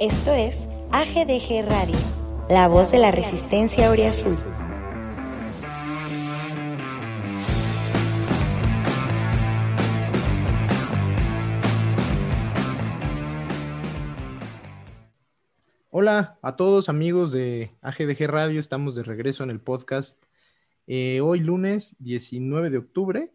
Esto es AGDG Radio, la voz de la resistencia Oriazul. Hola a todos amigos de AGDG Radio, estamos de regreso en el podcast. Eh, hoy lunes 19 de octubre,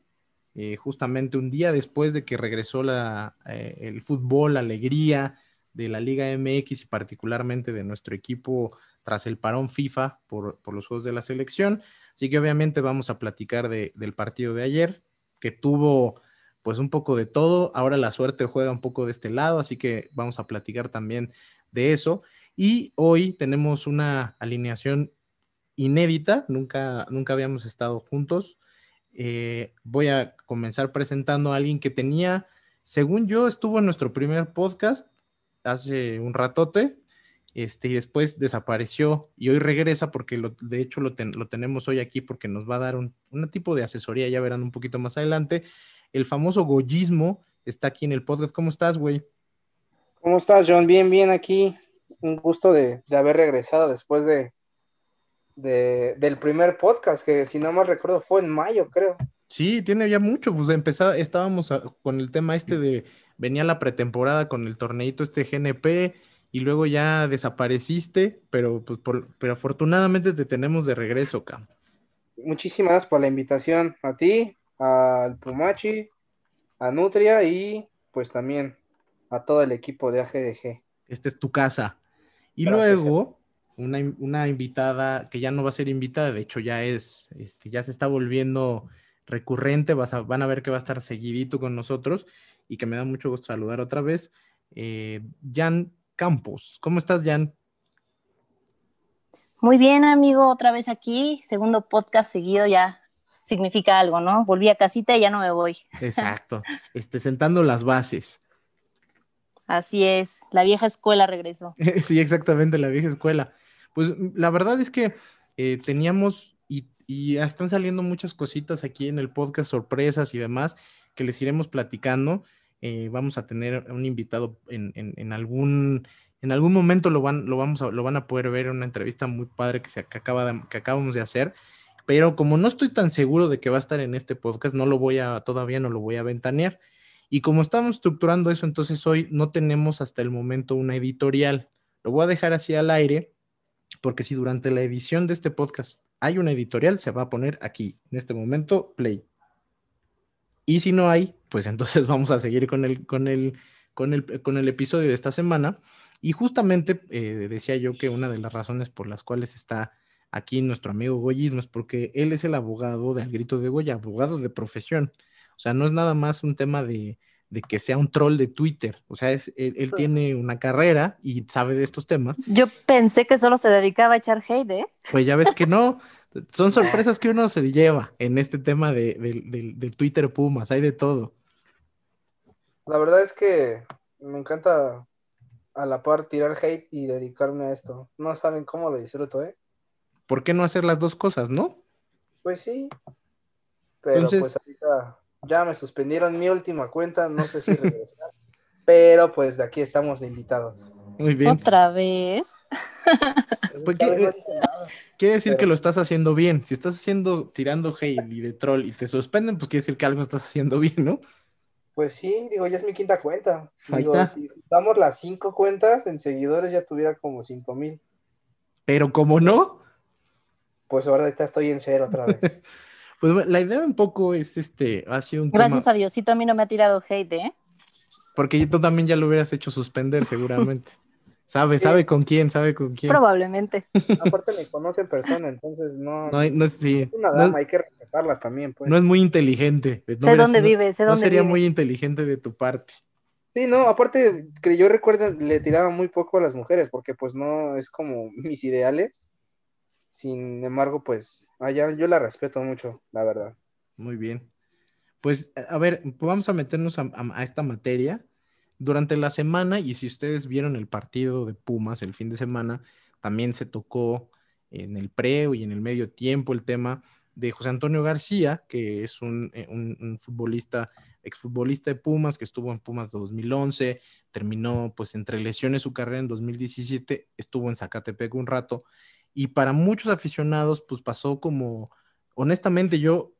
eh, justamente un día después de que regresó la, eh, el fútbol, la alegría, de la Liga MX y particularmente de nuestro equipo tras el parón FIFA por, los Juegos de la Selección. Así que obviamente vamos a platicar del partido de ayer, que tuvo pues un poco de todo. Ahora la suerte juega un poco de este lado, así que vamos a platicar también de eso. Y hoy tenemos una alineación inédita, nunca, nunca habíamos estado juntos. Eh, voy a comenzar presentando a alguien que tenía, según yo, estuvo en nuestro primer podcast, hace un ratote, este, y después desapareció y hoy regresa porque lo, de hecho lo, tenemos hoy aquí porque nos va a dar un, tipo de asesoría, ya verán un poquito más adelante. El famoso goyismo está aquí en el podcast. ¿Cómo estás, güey? ¿Cómo estás, John? Bien, bien aquí. Un gusto de, haber regresado después de, de, del primer podcast, que si no mal recuerdo fue en mayo, creo. Sí, tiene ya mucho, pues empezaba, estábamos con el tema este de, venía la pretemporada con el torneito este GNP y luego ya desapareciste, pero, pues, pero afortunadamente te tenemos de regreso, Cam. Muchísimas gracias por la invitación a ti, al Pumachi, a Nutria y pues también a todo el equipo de AGDG. Esta es tu casa. Y luego, una, una, invitada que ya no va a ser invitada, de hecho ya es, este, ya se está volviendo recurrente, vas a, van a ver que va a estar seguidito con nosotros y que me da mucho gusto saludar otra vez. Eh, Jan Campos, ¿cómo estás, Jan? Muy bien, amigo, otra vez aquí, segundo podcast seguido ya significa algo, ¿no? Volví a casita y ya no me voy. Exacto, este, sentando las bases. Así es, la vieja escuela regresó. sí, exactamente, la vieja escuela. Pues la verdad es que eh, teníamos y están saliendo muchas cositas aquí en el podcast, sorpresas y demás, que les iremos platicando. Eh, vamos a tener un invitado en, algún, en algún momento lo van, lo, vamos a, lo van a poder ver en una entrevista muy padre que, se, acaba que acabamos de hacer. Pero como no estoy tan seguro de que va a estar en este podcast, no lo voy a, todavía no lo voy a ventanear. Y como estamos estructurando eso, entonces hoy no tenemos hasta el momento una editorial. Lo voy a dejar así al aire, porque si durante la edición de este podcast hay una editorial, se va a poner aquí, en este momento, play. Y si no hay, pues entonces vamos a seguir con el, con el, con el, con el episodio de esta semana. Y justamente eh, decía yo que una de las razones por las cuales está aquí nuestro amigo Goyismo es porque él es el abogado del grito de Goya, abogado de profesión. O sea, no es nada más un tema de, de que sea un troll de Twitter. O sea, es, él, tiene una carrera y sabe de estos temas. Yo pensé que solo se dedicaba a echar hate, ¿eh? Pues ya ves que no. Son sorpresas que uno se lleva en este tema de, Twitter Pumas. Hay de todo. La verdad es que me encanta a la par tirar hate y dedicarme a esto. No saben cómo lo disfruto, ¿eh? ¿Por qué no hacer las dos cosas, no? Pues sí. Pero pues ahorita ya me suspendieron mi última cuenta, no sé si regresar, pero pues de aquí estamos de invitados. Muy bien. ¿Otra vez? Pues, eh, quiere decir que lo estás haciendo bien. Si estás haciendo, tirando hate y de troll y te suspenden, pues quiere decir que algo estás haciendo bien, ¿no? Pues sí, digo, ya es mi quinta cuenta. Ahí está. Si damos las cinco cuentas, en seguidores ya tuviera como cinco mil. Pero como no. Pues ahora estoy en cero otra vez. Pues la idea un poco es este, ha sido un Gracias a Diosito a mí no me ha tirado hate, ¿eh? Porque tú también ya lo hubieras hecho suspender seguramente. sabe, sabe con quién, sabe con quién. Probablemente. Aparte me conoce en persona, entonces no. No, no, es, una dama, hay que respetarlas también, pues. No es muy inteligente. sé dónde vive, sé dónde No sería muy inteligente de tu parte. Sí, no, aparte que yo recuerdo le tiraba muy poco a las mujeres porque pues no es como mis ideales. Sin embargo, pues allá yo la respeto mucho, la verdad. Muy bien. Pues a ver, vamos a meternos a, esta materia. Durante la semana, y si ustedes vieron el partido de Pumas el fin de semana, también se tocó en el pre y en el medio tiempo el tema de José Antonio García, que es un, eh, futbolista exfutbolista de Pumas, que estuvo en Pumas de 2011, terminó pues entre lesiones su carrera en 2017, estuvo en Zacatepec un rato, y para muchos aficionados pues pasó como, honestamente yo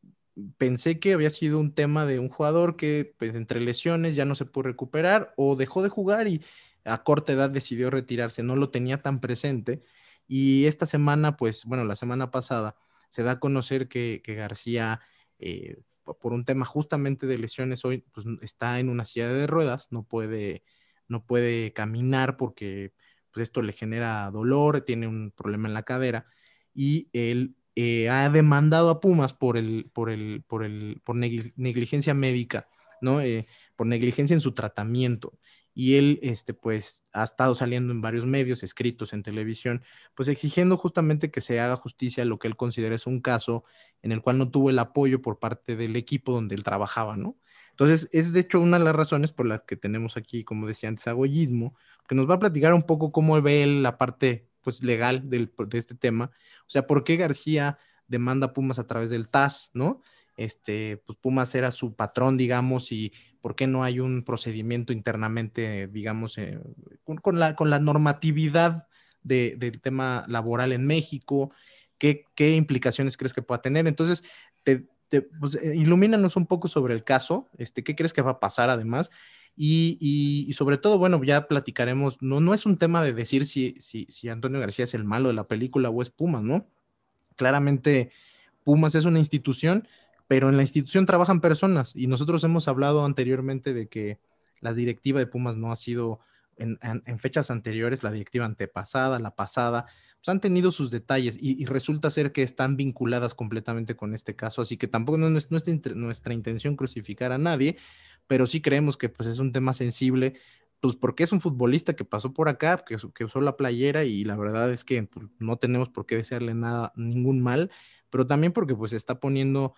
pensé que había sido un tema de un jugador que pues entre lesiones ya no se pudo recuperar o dejó de jugar y a corta edad decidió retirarse, no lo tenía tan presente. Y esta semana, pues bueno, la semana pasada se da a conocer que, García, eh, por un tema justamente de lesiones, hoy pues, está en una silla de ruedas, no puede, no puede caminar porque pues, esto le genera dolor, tiene un problema en la cadera y él eh, ha demandado a Pumas por, el, por, el, por, el, por negligencia médica, ¿no? Eh, por negligencia en su tratamiento y él, este, pues, ha estado saliendo en varios medios, escritos en televisión, pues exigiendo justamente que se haga justicia a lo que él considera es un caso en el cual no tuvo el apoyo por parte del equipo donde él trabajaba, ¿no? Entonces, es de hecho una de las razones por las que tenemos aquí, como decía antes, Agollismo, que nos va a platicar un poco cómo ve él la parte, pues, legal del, de este tema, o sea, por qué García demanda Pumas a través del TAS, ¿no? Este, pues Pumas era su patrón, digamos, y ¿Por qué no hay un procedimiento internamente, digamos, eh, con, la, con la normatividad del tema laboral en México? ¿Qué, implicaciones crees que pueda tener? Entonces, te, pues, eh, ilumínanos un poco sobre el caso, este, ¿qué crees que va a pasar además? Y, sobre todo, bueno, ya platicaremos, no, no es un tema de decir si, si, si Antonio García es el malo de la película o es Pumas, ¿no? Claramente, Pumas es una institución pero en la institución trabajan personas y nosotros hemos hablado anteriormente de que la directiva de Pumas no ha sido en, fechas anteriores, la directiva antepasada, la pasada, pues han tenido sus detalles y, resulta ser que están vinculadas completamente con este caso, así que tampoco no es nuestra, intención crucificar a nadie, pero sí creemos que pues es un tema sensible, pues porque es un futbolista que pasó por acá, que, usó la playera y la verdad es que pues, no tenemos por qué desearle nada, ningún mal, pero también porque pues está poniendo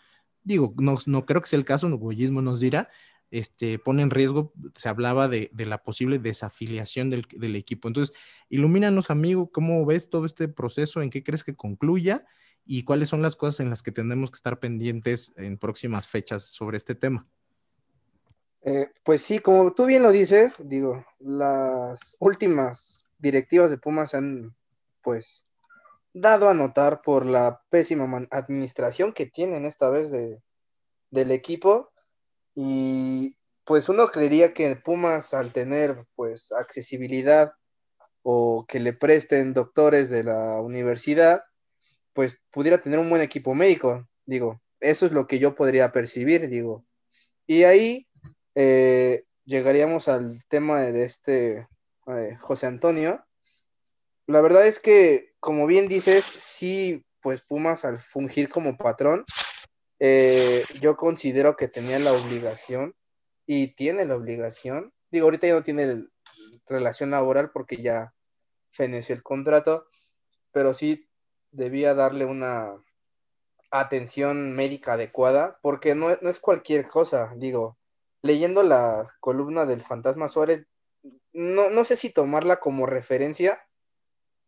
digo, no, no creo que sea el caso, el Goyismo nos dirá, este, pone en riesgo, se hablaba de, la posible desafiliación del, equipo. Entonces, ilumínanos, amigo, ¿cómo ves todo este proceso? ¿En qué crees que concluya? ¿Y cuáles son las cosas en las que tendremos que estar pendientes en próximas fechas sobre este tema? Eh, pues sí, como tú bien lo dices, digo, las últimas directivas de Pumas han, pues, dado a notar por la pésima administración que tienen esta vez de, del equipo. Y pues uno creería que Pumas al tener pues accesibilidad o que le presten doctores de la universidad, pues pudiera tener un buen equipo médico. Digo, eso es lo que yo podría percibir, digo. Y ahí eh, llegaríamos al tema de este eh, José Antonio. La verdad es que como bien dices, sí, pues Pumas al fungir como patrón, eh, yo considero que tenía la obligación y tiene la obligación, digo, ahorita ya no tiene relación laboral porque ya feneció el contrato, pero sí debía darle una atención médica adecuada, porque no, no es cualquier cosa, digo, leyendo la columna del Fantasma Suárez, no, no sé si tomarla como referencia,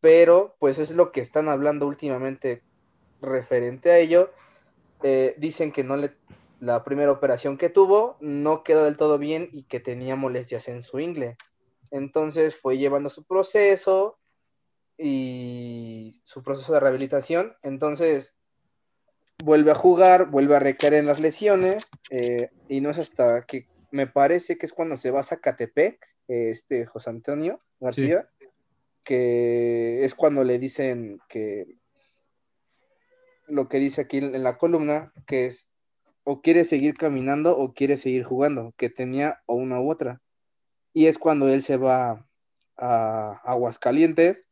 pero pues es lo que están hablando últimamente referente a ello. Eh, dicen que no le, la primera operación que tuvo no quedó del todo bien y que tenía molestias en su ingle. Entonces fue llevando su proceso y su proceso de rehabilitación. Entonces vuelve a jugar, vuelve a recaer en las lesiones eh, y no es hasta que me parece que es cuando se va a Zacatepec, este José Antonio García que es cuando le dicen que lo que dice aquí en la columna, que es o quiere seguir caminando o quiere seguir jugando, que tenía o una u otra. Y es cuando él se va a Aguascalientes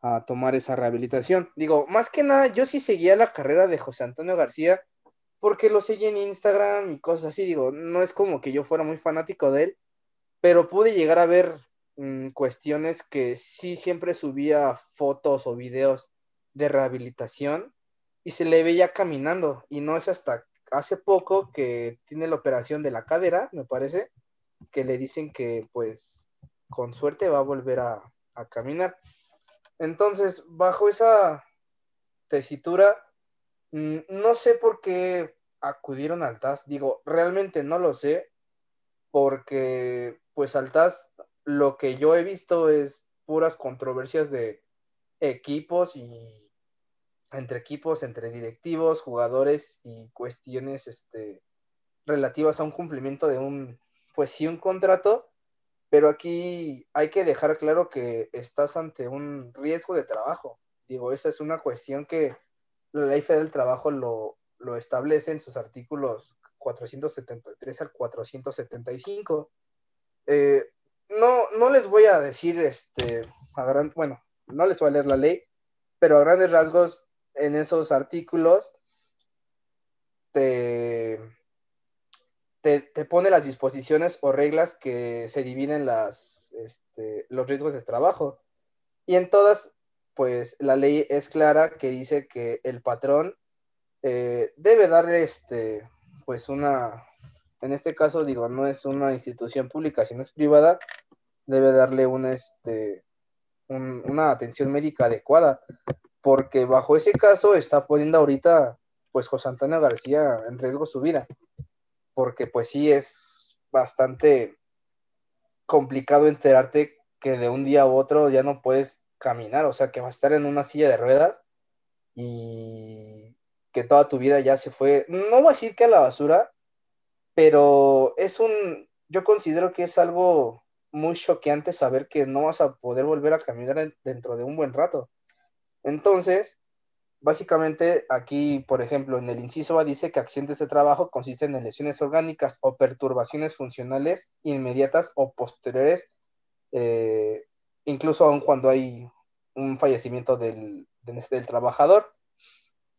a tomar esa rehabilitación. Digo, más que nada, yo sí seguía la carrera de José Antonio García porque lo seguí en Instagram y cosas así. Digo, no es como que yo fuera muy fanático de él, pero pude llegar a ver Mm, cuestiones que sí siempre subía fotos o videos de rehabilitación y se le veía caminando y no es hasta hace poco que tiene la operación de la cadera, me parece, que le dicen que pues con suerte va a volver a, a caminar. Entonces, bajo esa tesitura, mm, no sé por qué acudieron al TAS? Digo, realmente no lo sé, porque pues al TAS lo que yo he visto es puras controversias de equipos y entre equipos, entre directivos, jugadores y cuestiones este, relativas a un cumplimiento de un, pues sí, un contrato, pero aquí hay que dejar claro que estás ante un riesgo de trabajo. Digo, esa es una cuestión que la ley federal del trabajo lo, lo establece en sus artículos 473 al 475. Eh, no, no les voy a decir, este, a gran, bueno, no les voy a leer la ley, pero a grandes rasgos en esos artículos te, te, pone las disposiciones o reglas que se dividen las, este, los riesgos de trabajo. Y en todas, pues la ley es clara que dice que el patrón eh, debe darle, este, pues una, en este caso digo, no es una institución pública, sino es privada, debe darle este, una atención médica adecuada, porque bajo ese caso está poniendo ahorita, pues José Antonio García en riesgo su vida, porque pues sí es bastante complicado enterarte que de un día a otro ya no puedes caminar, o sea, que va a estar en una silla de ruedas y que toda tu vida ya se fue, no voy a decir que a la basura, pero es un, yo considero que es algo muy choqueante saber que no vas a poder volver a caminar dentro de un buen rato. Entonces, básicamente aquí, por ejemplo, en el inciso A dice que accidentes de trabajo consisten en lesiones orgánicas o perturbaciones funcionales inmediatas o posteriores, eh, incluso aun cuando hay un fallecimiento del, del trabajador.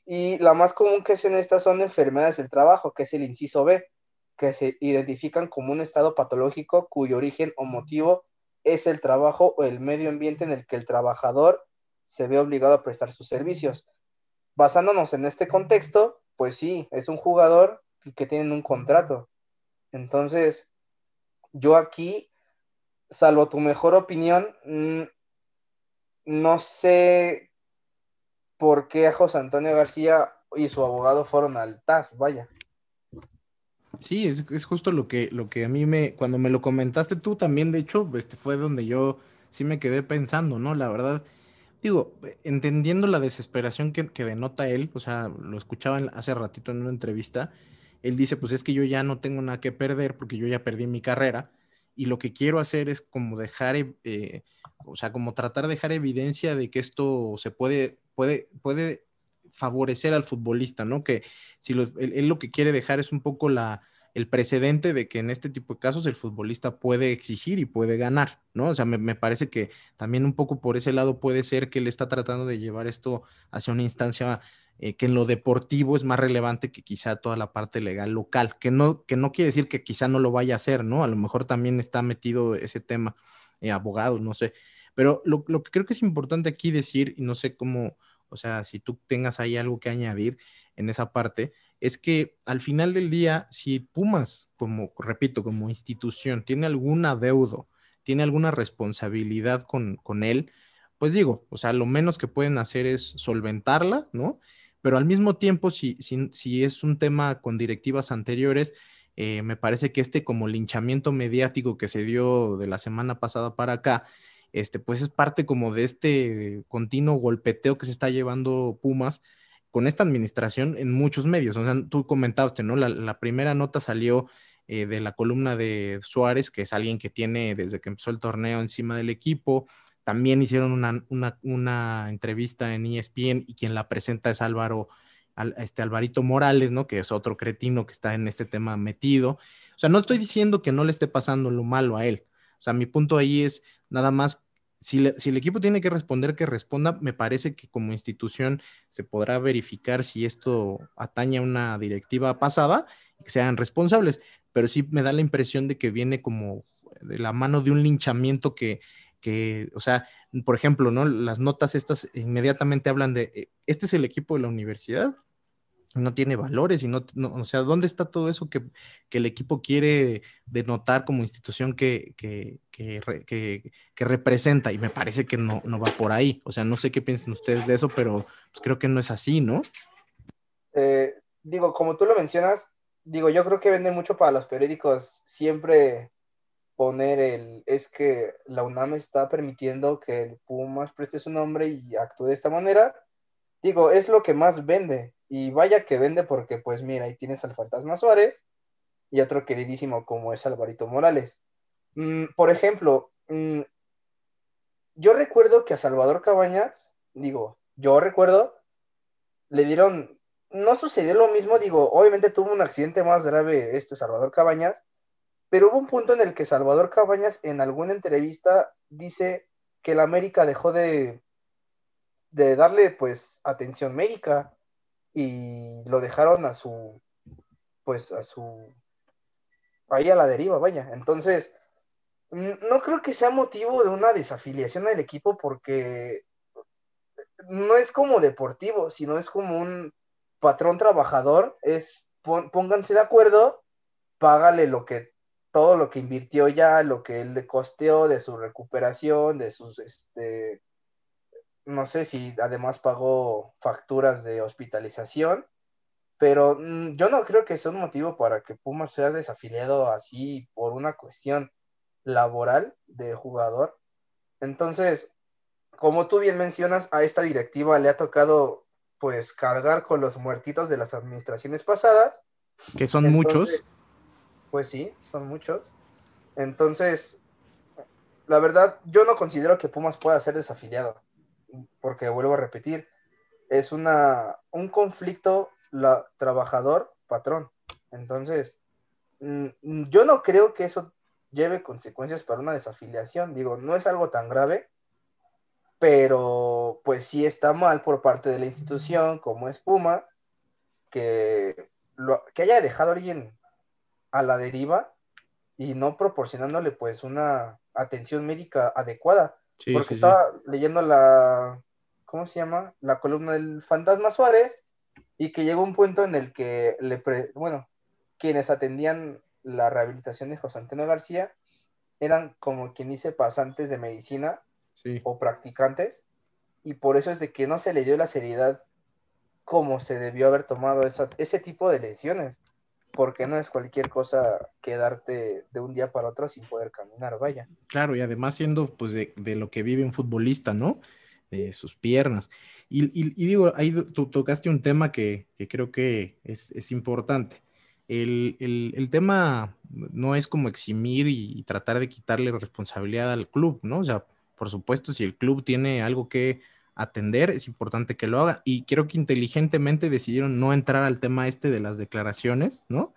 Y la más común que es en estas son enfermedades del trabajo, que es el inciso B, que se identifican como un estado patológico cuyo origen o motivo es el trabajo o el medio ambiente en el que el trabajador se ve obligado a prestar sus servicios. Basándonos en este contexto, pues sí, es un jugador que tiene un contrato. Entonces, yo aquí, salvo tu mejor opinión, mm, no sé por qué José Antonio García y su abogado fueron al TAS, vaya. Sí, es, justo lo que, lo que a mí me, cuando me lo comentaste tú también, de hecho, este fue donde yo sí me quedé pensando, ¿no? La verdad, digo, entendiendo la desesperación que, denota él, o sea, lo escuchaba hace ratito en una entrevista, él dice, pues es que yo ya no tengo nada que perder porque yo ya perdí mi carrera y lo que quiero hacer es como dejar, eh, o sea, como tratar de dejar evidencia de que esto se puede, puede, puede favorecer al futbolista, ¿no? Que si él, lo que quiere dejar es un poco la, el precedente de que en este tipo de casos el futbolista puede exigir y puede ganar, ¿no? O sea, me, parece que también un poco por ese lado puede ser que él está tratando de llevar esto hacia una instancia eh, que en lo deportivo es más relevante que quizá toda la parte legal local, que no, que no quiere decir que quizá no lo vaya a hacer, ¿no? A lo mejor también está metido ese tema, eh, abogados, no sé. Pero lo, lo que creo que es importante aquí decir, y no sé cómo, o sea, si tú tengas ahí algo que añadir en esa parte, es que al final del día, si Pumas, como repito, como institución, tiene algún adeudo, tiene alguna responsabilidad con, con él, pues digo, o sea, lo menos que pueden hacer es solventarla, ¿no? Pero al mismo tiempo, si, si, si es un tema con directivas anteriores, eh, me parece que este como linchamiento mediático que se dio de la semana pasada para acá, este, pues es parte como de este continuo golpeteo que se está llevando Pumas con esta administración en muchos medios. O sea, tú comentaste, ¿no? La, primera nota salió eh, de la columna de Suárez, que es alguien que tiene desde que empezó el torneo encima del equipo. También hicieron una, entrevista en ESPN y quien la presenta es Álvaro, este Alvarito Morales, ¿no? Que es otro cretino que está en este tema metido. O sea, no estoy diciendo que no le esté pasando lo malo a él. O sea, mi punto ahí es nada más si, el equipo tiene que responder, que responda. Me parece que como institución se podrá verificar si esto atañe a una directiva pasada y que sean responsables. Pero sí me da la impresión de que viene como de la mano de un linchamiento que, que, o sea, por ejemplo, ¿no? Las notas estas inmediatamente hablan de, eh, este es el equipo de la universidad, no tiene valores y no, o sea, ¿dónde está todo eso que, el equipo quiere denotar como institución que, que, representa? Y me parece que no, no va por ahí. O sea, no sé qué piensan ustedes de eso, pero pues creo que no es así, ¿no? Eh, digo, como tú lo mencionas, digo, yo creo que vende mucho para los periódicos siempre poner el, es que la UNAM está permitiendo que el Pumas preste su nombre y actúe de esta manera. Digo, es lo que más vende. Y vaya que vende porque, pues mira, ahí tienes al Fantasma Suárez y otro queridísimo como es Alvarito Morales. Mm, por ejemplo, mm, yo recuerdo que a Salvador Cabañas, digo, yo recuerdo, le dieron, no sucedió lo mismo, digo, obviamente tuvo un accidente más grave este Salvador Cabañas, pero hubo un punto en el que Salvador Cabañas en alguna entrevista dice que el América dejó de, de darle pues atención médica y lo dejaron a su, pues a su, ahí a la deriva, vaya. Entonces, no creo que sea motivo de una desafiliación del equipo porque no es como deportivo, sino es como un patrón trabajador, es pónganse de acuerdo, págale lo que todo lo que invirtió ya, lo que él le costeó de su recuperación, de sus este no sé si además pagó facturas de hospitalización, pero mm, yo no creo que sea un motivo para que Pumas sea desafiliado así por una cuestión laboral de jugador. Entonces, como tú bien mencionas, a esta directiva le ha tocado pues cargar con los muertitos de las administraciones pasadas. Que son muchos. Pues sí, son muchos. Entonces, la verdad, yo no considero que Pumas pueda ser desafiliado, porque vuelvo a repetir, es una, un conflicto la, trabajador-patrón. Entonces, mm, yo no creo que eso lleve consecuencias para una desafiliación. Digo, no es algo tan grave, pero pues sí está mal por parte de la institución como es Puma, que, que haya dejado a alguien a la deriva y no proporcionándole pues una atención médica adecuada. Porque estaba leyendo la, ¿cómo se llama? La columna del Fantasma Suárez y que llegó un punto en el que le, bueno, quienes atendían la rehabilitación de José Antonio García eran como quien dice pasantes de medicina o practicantes y por eso es de que no se le dio la seriedad como se debió haber tomado ese tipo de lesiones porque no es cualquier cosa quedarte de un día para otro sin poder caminar, vaya. Claro, y además siendo pues de, lo que vive un futbolista, ¿no? De sus piernas. Y, digo, ahí tú tocaste un tema que, creo que es importante. El, tema no es como eximir y, tratar de quitarle responsabilidad al club, ¿no? O sea, por supuesto, si el club tiene algo que atender, es importante que lo haga. Y creo que inteligentemente decidieron no entrar al tema este de las declaraciones, ¿no?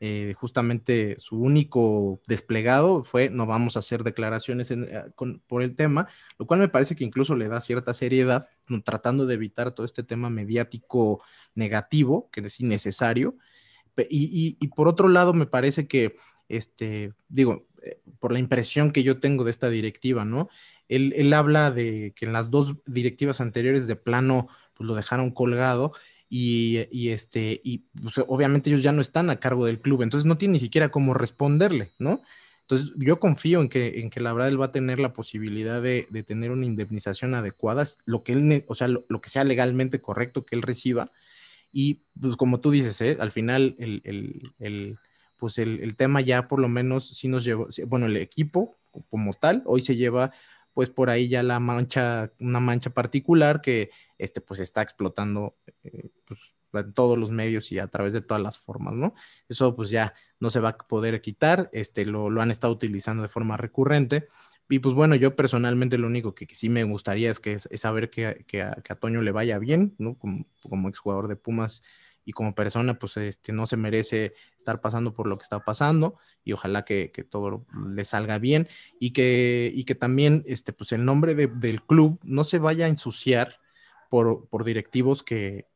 Eh, justamente su único desplegado fue no vamos a hacer declaraciones eh, por el tema, lo cual me parece que incluso le da cierta seriedad, tratando de evitar todo este tema mediático negativo, que es innecesario. Y, por otro lado, me parece que, este, digo, eh, por la impresión que yo tengo de esta directiva, ¿no? Él, habla de que en las dos directivas anteriores de plano, pues lo dejaron colgado y, este, y pues, obviamente ellos ya no están a cargo del club, entonces no tiene ni siquiera cómo responderle, ¿no? Entonces yo confío en que, en que la verdad él va a tener la posibilidad de, tener una indemnización adecuada, lo que él, o sea, lo que sea legalmente correcto que él reciba, y pues como tú dices, ¿eh? al final el, pues el, tema ya por lo menos sí nos llevó, bueno, el equipo como tal, hoy se lleva pues por ahí ya la mancha, una mancha particular que este pues está explotando eh, pues, en todos los medios y a través de todas las formas, ¿no? Eso pues ya no se va a poder quitar, este lo, lo han estado utilizando de forma recurrente y pues bueno, yo personalmente lo único que, sí me gustaría es que es, saber que, que, a, Toño le vaya bien, ¿no? Como, como exjugador de Pumas y como persona, pues este, no se merece estar pasando por lo que está pasando y ojalá que, todo le salga bien y que, y que también este, pues el nombre del club no se vaya a ensuciar por, por directivos que,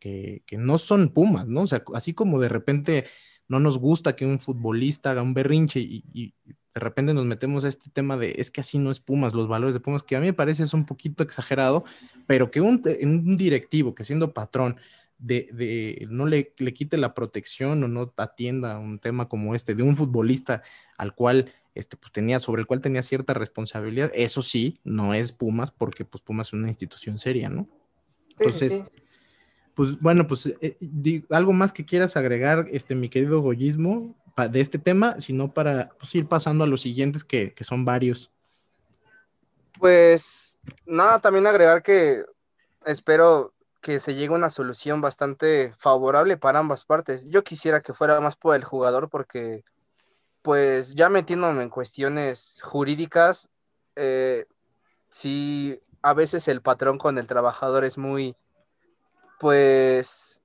no son Pumas, ¿no? O sea, así como de repente no nos gusta que un futbolista haga un berrinche y de repente nos metemos a este tema de es que así no es Pumas, los valores de Pumas, que a mí me parece es un poquito exagerado, pero que un, un directivo que siendo patrón de, no le, le, quite la protección o no atienda un tema como este de un futbolista al cual este, pues tenía, sobre el cual tenía cierta responsabilidad, eso sí, no es Pumas, porque pues Pumas es una institución seria, ¿no? Entonces, Pues bueno, pues eh, algo más que quieras agregar, este, mi querido Goyismo, de este tema, sino para pues, ir pasando a los siguientes que, que son varios. Pues nada, también agregar que espero que se llegue a una solución bastante favorable para ambas partes. Yo quisiera que fuera más por el jugador porque, pues ya metiéndome en cuestiones jurídicas, eh, sí, a veces el patrón con el trabajador es muy, pues,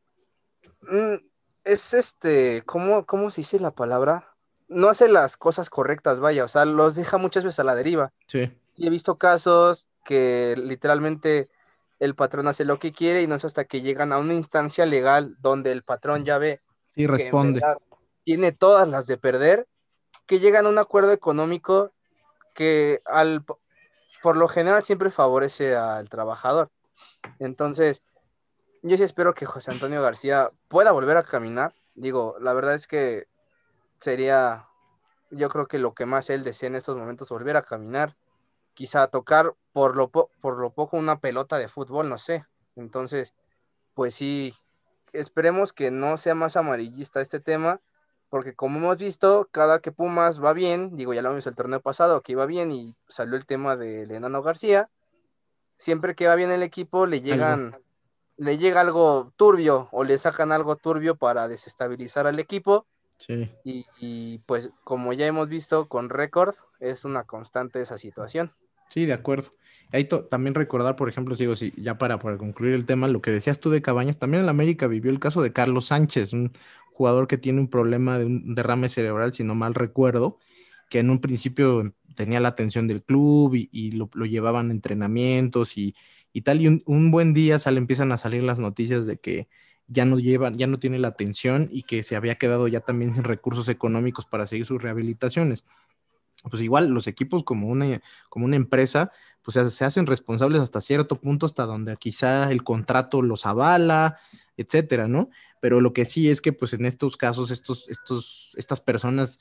mm, es este, ¿cómo, ¿cómo se dice la palabra? No hace las cosas correctas, vaya, o sea, los deja muchas veces a la deriva. Sí. Y he visto casos que literalmente el patrón hace lo que quiere y no es hasta que llegan a una instancia legal donde el patrón ya ve y responde. tiene todas las de perder, que llegan a un acuerdo económico que al, por lo general siempre favorece al trabajador. Entonces, yo sí espero que José Antonio García pueda volver a caminar. Digo, la verdad es que sería, yo creo que lo que más él desea en estos momentos, volver a caminar, quizá tocar por lo, por lo poco una pelota de fútbol, no sé. Entonces, pues sí, esperemos que no sea más amarillista este tema, porque como hemos visto, cada que Pumas va bien, digo, ya lo vimos el torneo pasado, que iba bien y salió el tema del enano García, siempre que va bien el equipo le llegan, le llega algo turbio o le sacan algo turbio para desestabilizar al equipo. Sí. Y, y pues como ya hemos visto con récord, es una constante esa situación. Sí, de acuerdo. Ahí también recordar, por ejemplo, digo, si ya para, para concluir el tema, lo que decías tú de Cabañas, también en América vivió el caso de Carlos Sánchez, un jugador que tiene un problema de un derrame cerebral, si no mal recuerdo, que en un principio tenía la atención del club y, lo, llevaban a entrenamientos y, tal, y un, buen día sale, empiezan a salir las noticias de que ya no llevan, ya no tiene la atención y que se había quedado ya también sin recursos económicos para seguir sus rehabilitaciones pues igual los equipos como una, como una empresa, pues se hacen responsables hasta cierto punto, hasta donde quizá el contrato los avala, etcétera, ¿no? Pero lo que sí es que, pues en estos casos, estos, estos, estas personas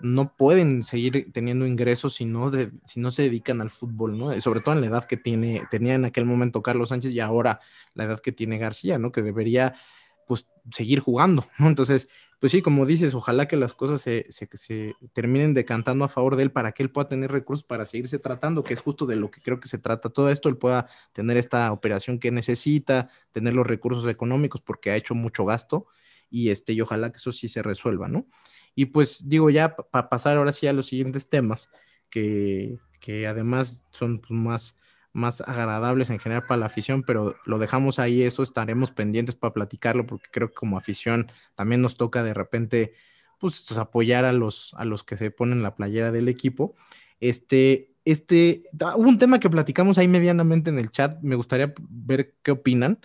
no pueden seguir teniendo ingresos si no, si no se dedican al fútbol, ¿no? Sobre todo en la edad que tiene, tenía en aquel momento Carlos Sánchez y ahora la edad que tiene García, ¿no? Que debería pues seguir jugando, ¿no? Entonces, pues sí, como dices, ojalá que las cosas se, se, terminen decantando a favor de él para que él pueda tener recursos para seguirse tratando, que es justo de lo que creo que se trata todo esto, él pueda tener esta operación que necesita, tener los recursos económicos porque ha hecho mucho gasto y este, y ojalá que eso sí se resuelva, ¿no? Y pues digo ya para pasar ahora sí a los siguientes temas, que, que además son pues, más más agradables en general para la afición, pero lo dejamos ahí, eso estaremos pendientes para platicarlo, porque creo que como afición también nos toca de repente pues apoyar a los, a los que se ponen la playera del equipo. Este, este, hubo un tema que platicamos ahí medianamente en el chat, me gustaría ver qué opinan.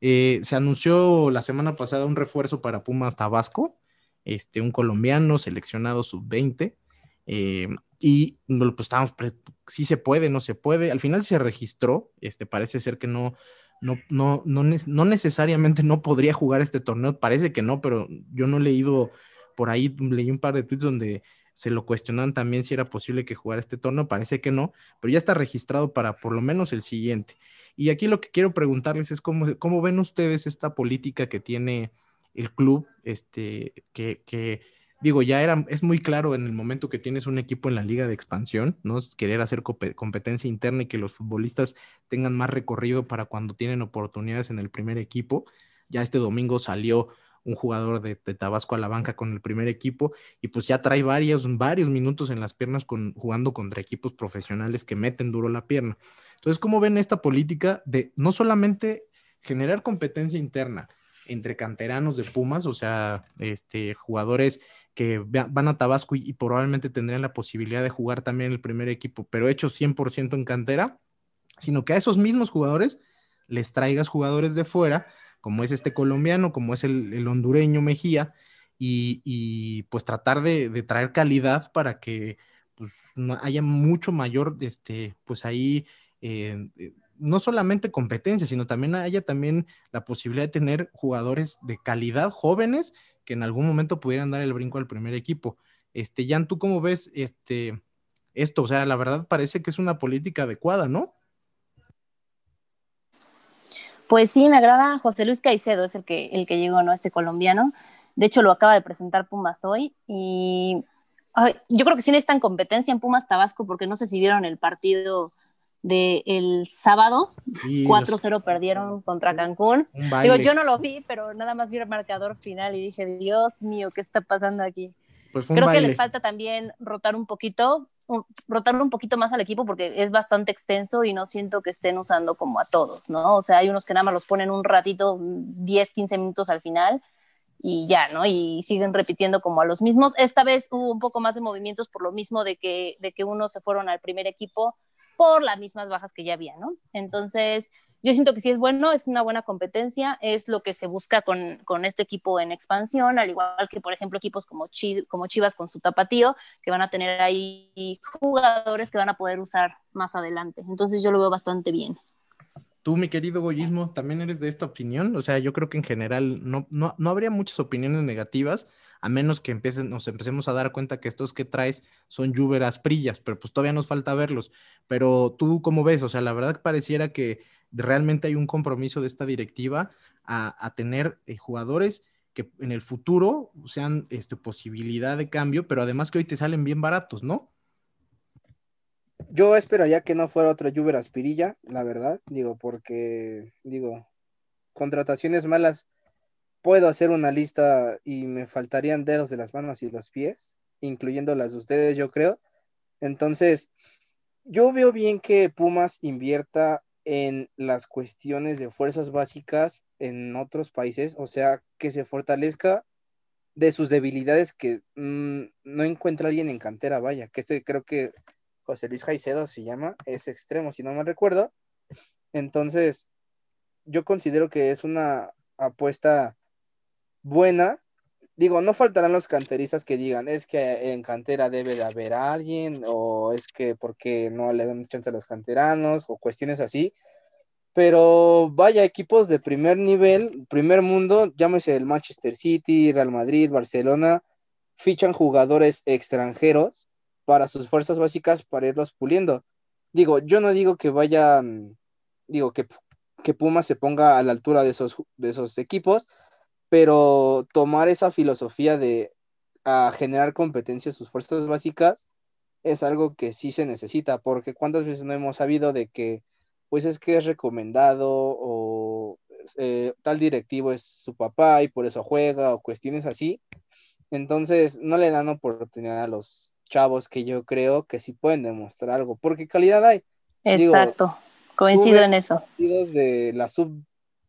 Eh, se anunció la semana pasada un refuerzo para Pumas Tabasco, este, un colombiano seleccionado sub-20. Eh, y pues estábamos, si se puede, no se puede. Al final se registró, este, parece ser que no, no, no, no, no necesariamente no podría jugar este torneo, parece que no, pero yo no he leído por ahí, leí un par de tweets donde se lo cuestionan también si era posible que jugara este torneo, parece que no, pero ya está registrado para por lo menos el siguiente. Y aquí lo que quiero preguntarles es cómo, cómo ven ustedes esta política que tiene el club, este, que, que digo, ya era, es muy claro en el momento que tienes un equipo en la liga de expansión, ¿no? Es querer hacer competencia interna y que los futbolistas tengan más recorrido para cuando tienen oportunidades en el primer equipo. Ya este domingo salió un jugador de, Tabasco a la banca con el primer equipo y pues ya trae varios, varios minutos en las piernas con, jugando contra equipos profesionales que meten duro la pierna. Entonces, ¿cómo ven esta política de no solamente generar competencia interna entre canteranos de Pumas, o sea, este, jugadores que van a Tabasco y, probablemente tendrían la posibilidad de jugar también el primer equipo, pero hechos 100% en cantera, sino que a esos mismos jugadores les traigas jugadores de fuera, como es este colombiano, como es el, hondureño Mejía, y, pues tratar de, traer calidad para que pues, haya mucho mayor, este, pues ahí, eh, eh, no solamente competencia, sino también haya también la posibilidad de tener jugadores de calidad jóvenes que en algún momento pudieran dar el brinco al primer equipo. Este, Jan, ¿tú cómo ves este, esto? O sea, la verdad parece que es una política adecuada, ¿no? Pues sí, me agrada José Luis Caicedo, es el que, el que llegó, ¿no? Este colombiano. De hecho, lo acaba de presentar Pumas hoy y yo creo que sí necesitan competencia en Pumas Tabasco porque no sé si vieron el partido del el sábado. 4-0 perdieron contra Cancún. Digo, yo no lo vi, pero nada más vi el marcador final y dije, Dios mío, ¿qué está pasando aquí? Pues Creo que les falta también rotar un poquito, rotar un poquito más al equipo porque es bastante extenso y no siento que estén usando como a todos, ¿no? O sea, hay unos que nada más los ponen un ratito, 10, 15 minutos al final y ya, ¿no? Y siguen repitiendo como a los mismos. Esta vez hubo un poco más de movimientos por lo mismo de que, de que unos se fueron al primer equipo por las mismas bajas que ya había, ¿no? Entonces, yo siento que sí es bueno, es una buena competencia, es lo que se busca con, con este equipo en expansión, al igual que, por ejemplo, equipos como, como Chivas con su tapatío, que van a tener ahí jugadores que van a poder usar más adelante. Entonces, yo lo veo bastante bien. Tú, mi querido Goyismo, también eres de esta opinión. O sea, yo creo que en general no, no, no habría muchas opiniones negativas, a menos que empiecen, nos empecemos a dar cuenta que estos que traes son lluveras prillas, pero pues todavía nos falta verlos. Pero tú, ¿cómo ves? O sea, la verdad pareciera que realmente hay un compromiso de esta directiva a, tener eh, jugadores que en el futuro sean este, posibilidad de cambio, pero además que hoy te salen bien baratos, ¿no? Yo esperaría que no fuera otro Juber Aspirilla, la verdad, digo, porque, digo, contrataciones malas, puedo hacer una lista y me faltarían dedos de las manos y los pies, incluyendo las de ustedes, yo creo. Entonces, yo veo bien que Pumas invierta en las cuestiones de fuerzas básicas en otros países, o sea, que se fortalezca de sus debilidades que mm, no encuentra alguien en cantera, vaya, que ese creo que José Luis Jaicedo se llama, es extremo, si no me recuerdo. Entonces, yo considero que es una apuesta buena. Digo, no faltarán los canteristas que digan, es que en cantera debe de haber alguien, o es que porque no le dan chance a los canteranos, o cuestiones así. Pero vaya, equipos de primer nivel, primer mundo, llámese el Manchester City, Real Madrid, Barcelona, fichan jugadores extranjeros para sus fuerzas básicas para irlos puliendo. Digo, yo no digo que vayan, digo que, que Puma se ponga a la altura de esos, de esos equipos, pero tomar esa filosofía de a generar competencia sus fuerzas básicas es algo que sí se necesita, porque cuántas veces no hemos sabido de que pues es que es recomendado o eh, tal directivo es su papá y por eso juega o cuestiones así. Entonces no le dan oportunidad a los chavos que yo creo que sí pueden demostrar algo, porque calidad hay. Exacto, coincido en eso. De la sub,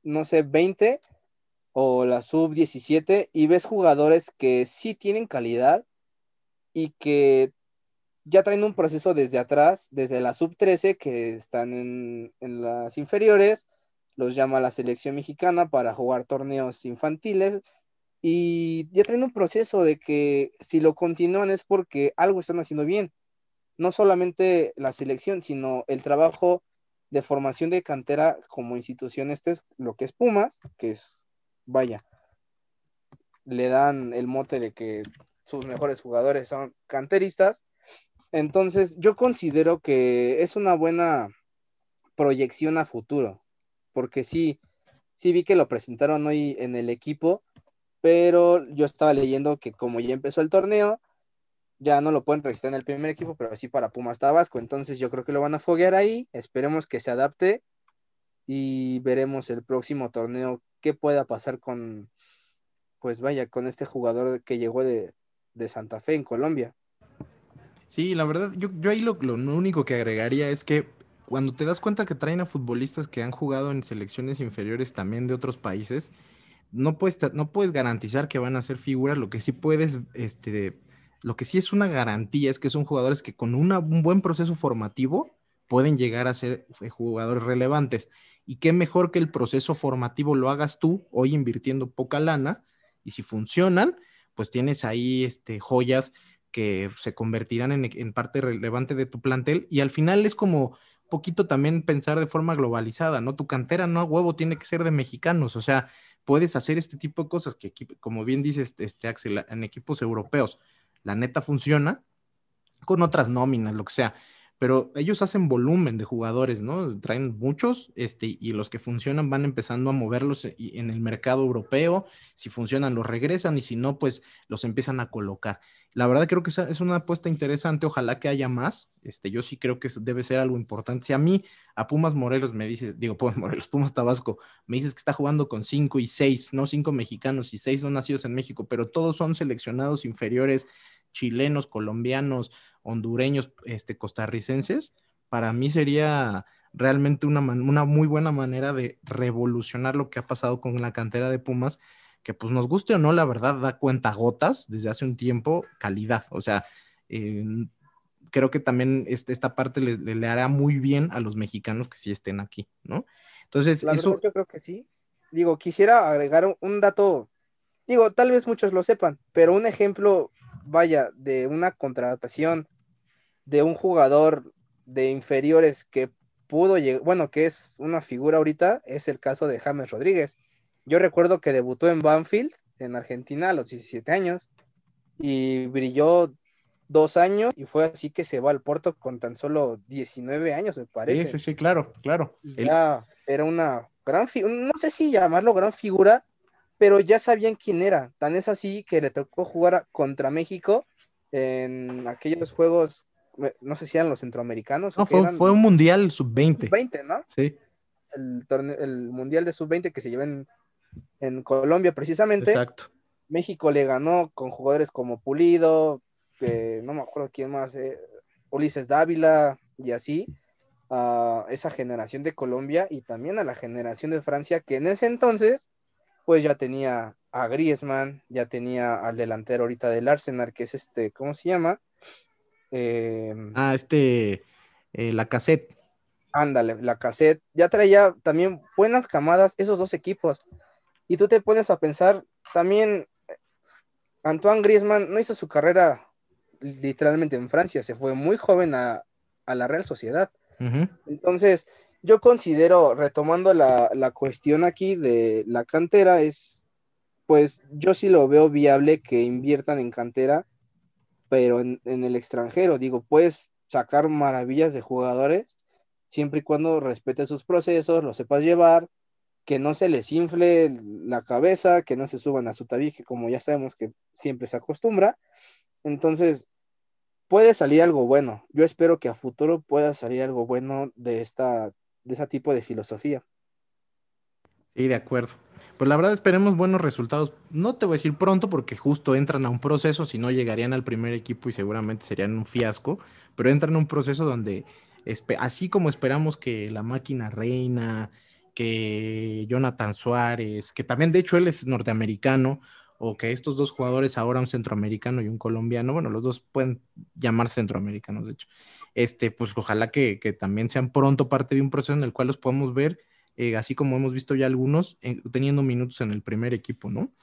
no sé, 20 o la sub 17 y ves jugadores que sí tienen calidad y que ya traen un proceso desde atrás, desde la sub 13 que están en, en las inferiores, los llama la selección mexicana para jugar torneos infantiles y ya traen un proceso de que si lo continúan es porque algo están haciendo bien. No solamente la selección, sino el trabajo de formación de cantera como institución, este es lo que es Pumas, que es, vaya, le dan el mote de que sus mejores jugadores son canteristas. Entonces, yo considero que es una buena proyección a futuro, porque sí, sí vi que lo presentaron hoy en el equipo pero yo estaba leyendo que como ya empezó el torneo, ya no lo pueden registrar en el primer equipo, pero sí para Pumas Tabasco, entonces yo creo que lo van a foguear ahí, esperemos que se adapte y veremos el próximo torneo qué pueda pasar con, pues vaya, con este jugador que llegó de, Santa Fe en Colombia. Sí, la verdad, yo, yo ahí lo, lo único que agregaría es que cuando te das cuenta que traen a futbolistas que han jugado en selecciones inferiores también de otros países, no puedes, no puedes garantizar que van a ser figuras, lo que sí puedes, este, lo que sí es una garantía es que son jugadores que con un buen proceso formativo pueden llegar a ser eh, jugadores relevantes. Y qué mejor que el proceso formativo lo hagas tú, hoy invirtiendo poca lana, y si funcionan, pues tienes ahí este, joyas que se convertirán en, en parte relevante de tu plantel. Y al final es como poquito también pensar de forma globalizada, ¿no? Tu cantera no a huevo tiene que ser de mexicanos, o sea, puedes hacer este tipo de cosas que, como bien dices, este Axel, en equipos europeos, la neta funciona con otras nóminas, lo que sea, pero ellos hacen volumen de jugadores, ¿no? Traen muchos, este, y los que funcionan van empezando a moverlos e, en el mercado europeo. Si funcionan, los regresan, y si no, pues los empiezan a colocar. La verdad creo que es una apuesta interesante, ojalá que haya más. Este, yo sí creo que debe ser algo importante. Si a mí, a Pumas Morelos me dices, digo, Pumas Morelos, Pumas Tabasco, me dices que está jugando con cinco y seis, no cinco mexicanos y seis no nacidos en México, pero todos son seleccionados inferiores chilenos, colombianos, hondureños, este, costarricenses, para mí sería realmente una, una muy buena manera de revolucionar lo que ha pasado con la cantera de Pumas, que pues nos guste o no, la verdad da cuenta gotas desde hace un tiempo, calidad. O sea, eh, creo que también este, esta parte le, hará muy bien a los mexicanos que sí estén aquí, ¿no? Entonces, eso... yo creo que sí. Digo, quisiera agregar un dato, digo, tal vez muchos lo sepan, pero un ejemplo vaya, de una contratación de un jugador de inferiores que pudo llegar, bueno, que es una figura ahorita, es el caso de James Rodríguez. Yo recuerdo que debutó en Banfield, en Argentina, a los 17 años, y brilló dos años, y fue así que se va al Porto con tan solo 19 años, me parece. Sí, sí, sí, claro, claro. Ya era una gran figura, no sé si llamarlo gran figura, pero ya sabían quién era. Tan es así que le tocó jugar contra México en aquellos juegos, eh, no sé si eran los centroamericanos. No, fue, un mundial sub-20. Sub-20, ¿no? Sí. El, el mundial de sub-20 que se lleva en, Colombia precisamente. Exacto. México le ganó con jugadores como Pulido, no me acuerdo quién más, eh, Ulises Dávila y así, a esa generación de Colombia y también a la generación de Francia que en ese entonces pues ya tenía a Griezmann, ya tenía al delantero ahorita del Arsenal, que es este, ¿cómo se llama? Em, ah, este, eh, la cassette. Ándale, la cassette. Ya traía también buenas camadas esos dos equipos. Y tú te pones a pensar, también Antoine Griezmann no hizo su carrera literalmente en Francia, se fue muy joven a, la Real Sociedad. Entonces, yo considero, retomando la, cuestión aquí de la cantera, es, pues yo sí lo veo viable que inviertan en cantera, pero en, el extranjero, digo, puedes sacar maravillas de jugadores siempre y cuando respete sus procesos, lo sepas llevar, que no se les infle la cabeza, que no se suban a su tabique, como ya sabemos que siempre se acostumbra. Entonces, puede salir algo bueno. Yo espero que a futuro pueda salir algo bueno de esta de ese tipo de filosofía. Sí, de acuerdo. Pues la verdad esperemos buenos resultados. No te voy a decir pronto porque justo entran a un proceso, si no llegarían al primer equipo y seguramente serían un fiasco, pero entran a un proceso donde, así como esperamos que la máquina reina, que Jonathan Suárez, que también de hecho él es norteamericano, o que estos dos jugadores, ahora un centroamericano y un colombiano, bueno, los dos pueden llamarse centroamericanos, de hecho, este, pues ojalá que, también sean pronto parte de un proceso en el cual los podamos ver, eh, así como hemos visto ya algunos, teniendo minutos en el primer equipo, ¿no?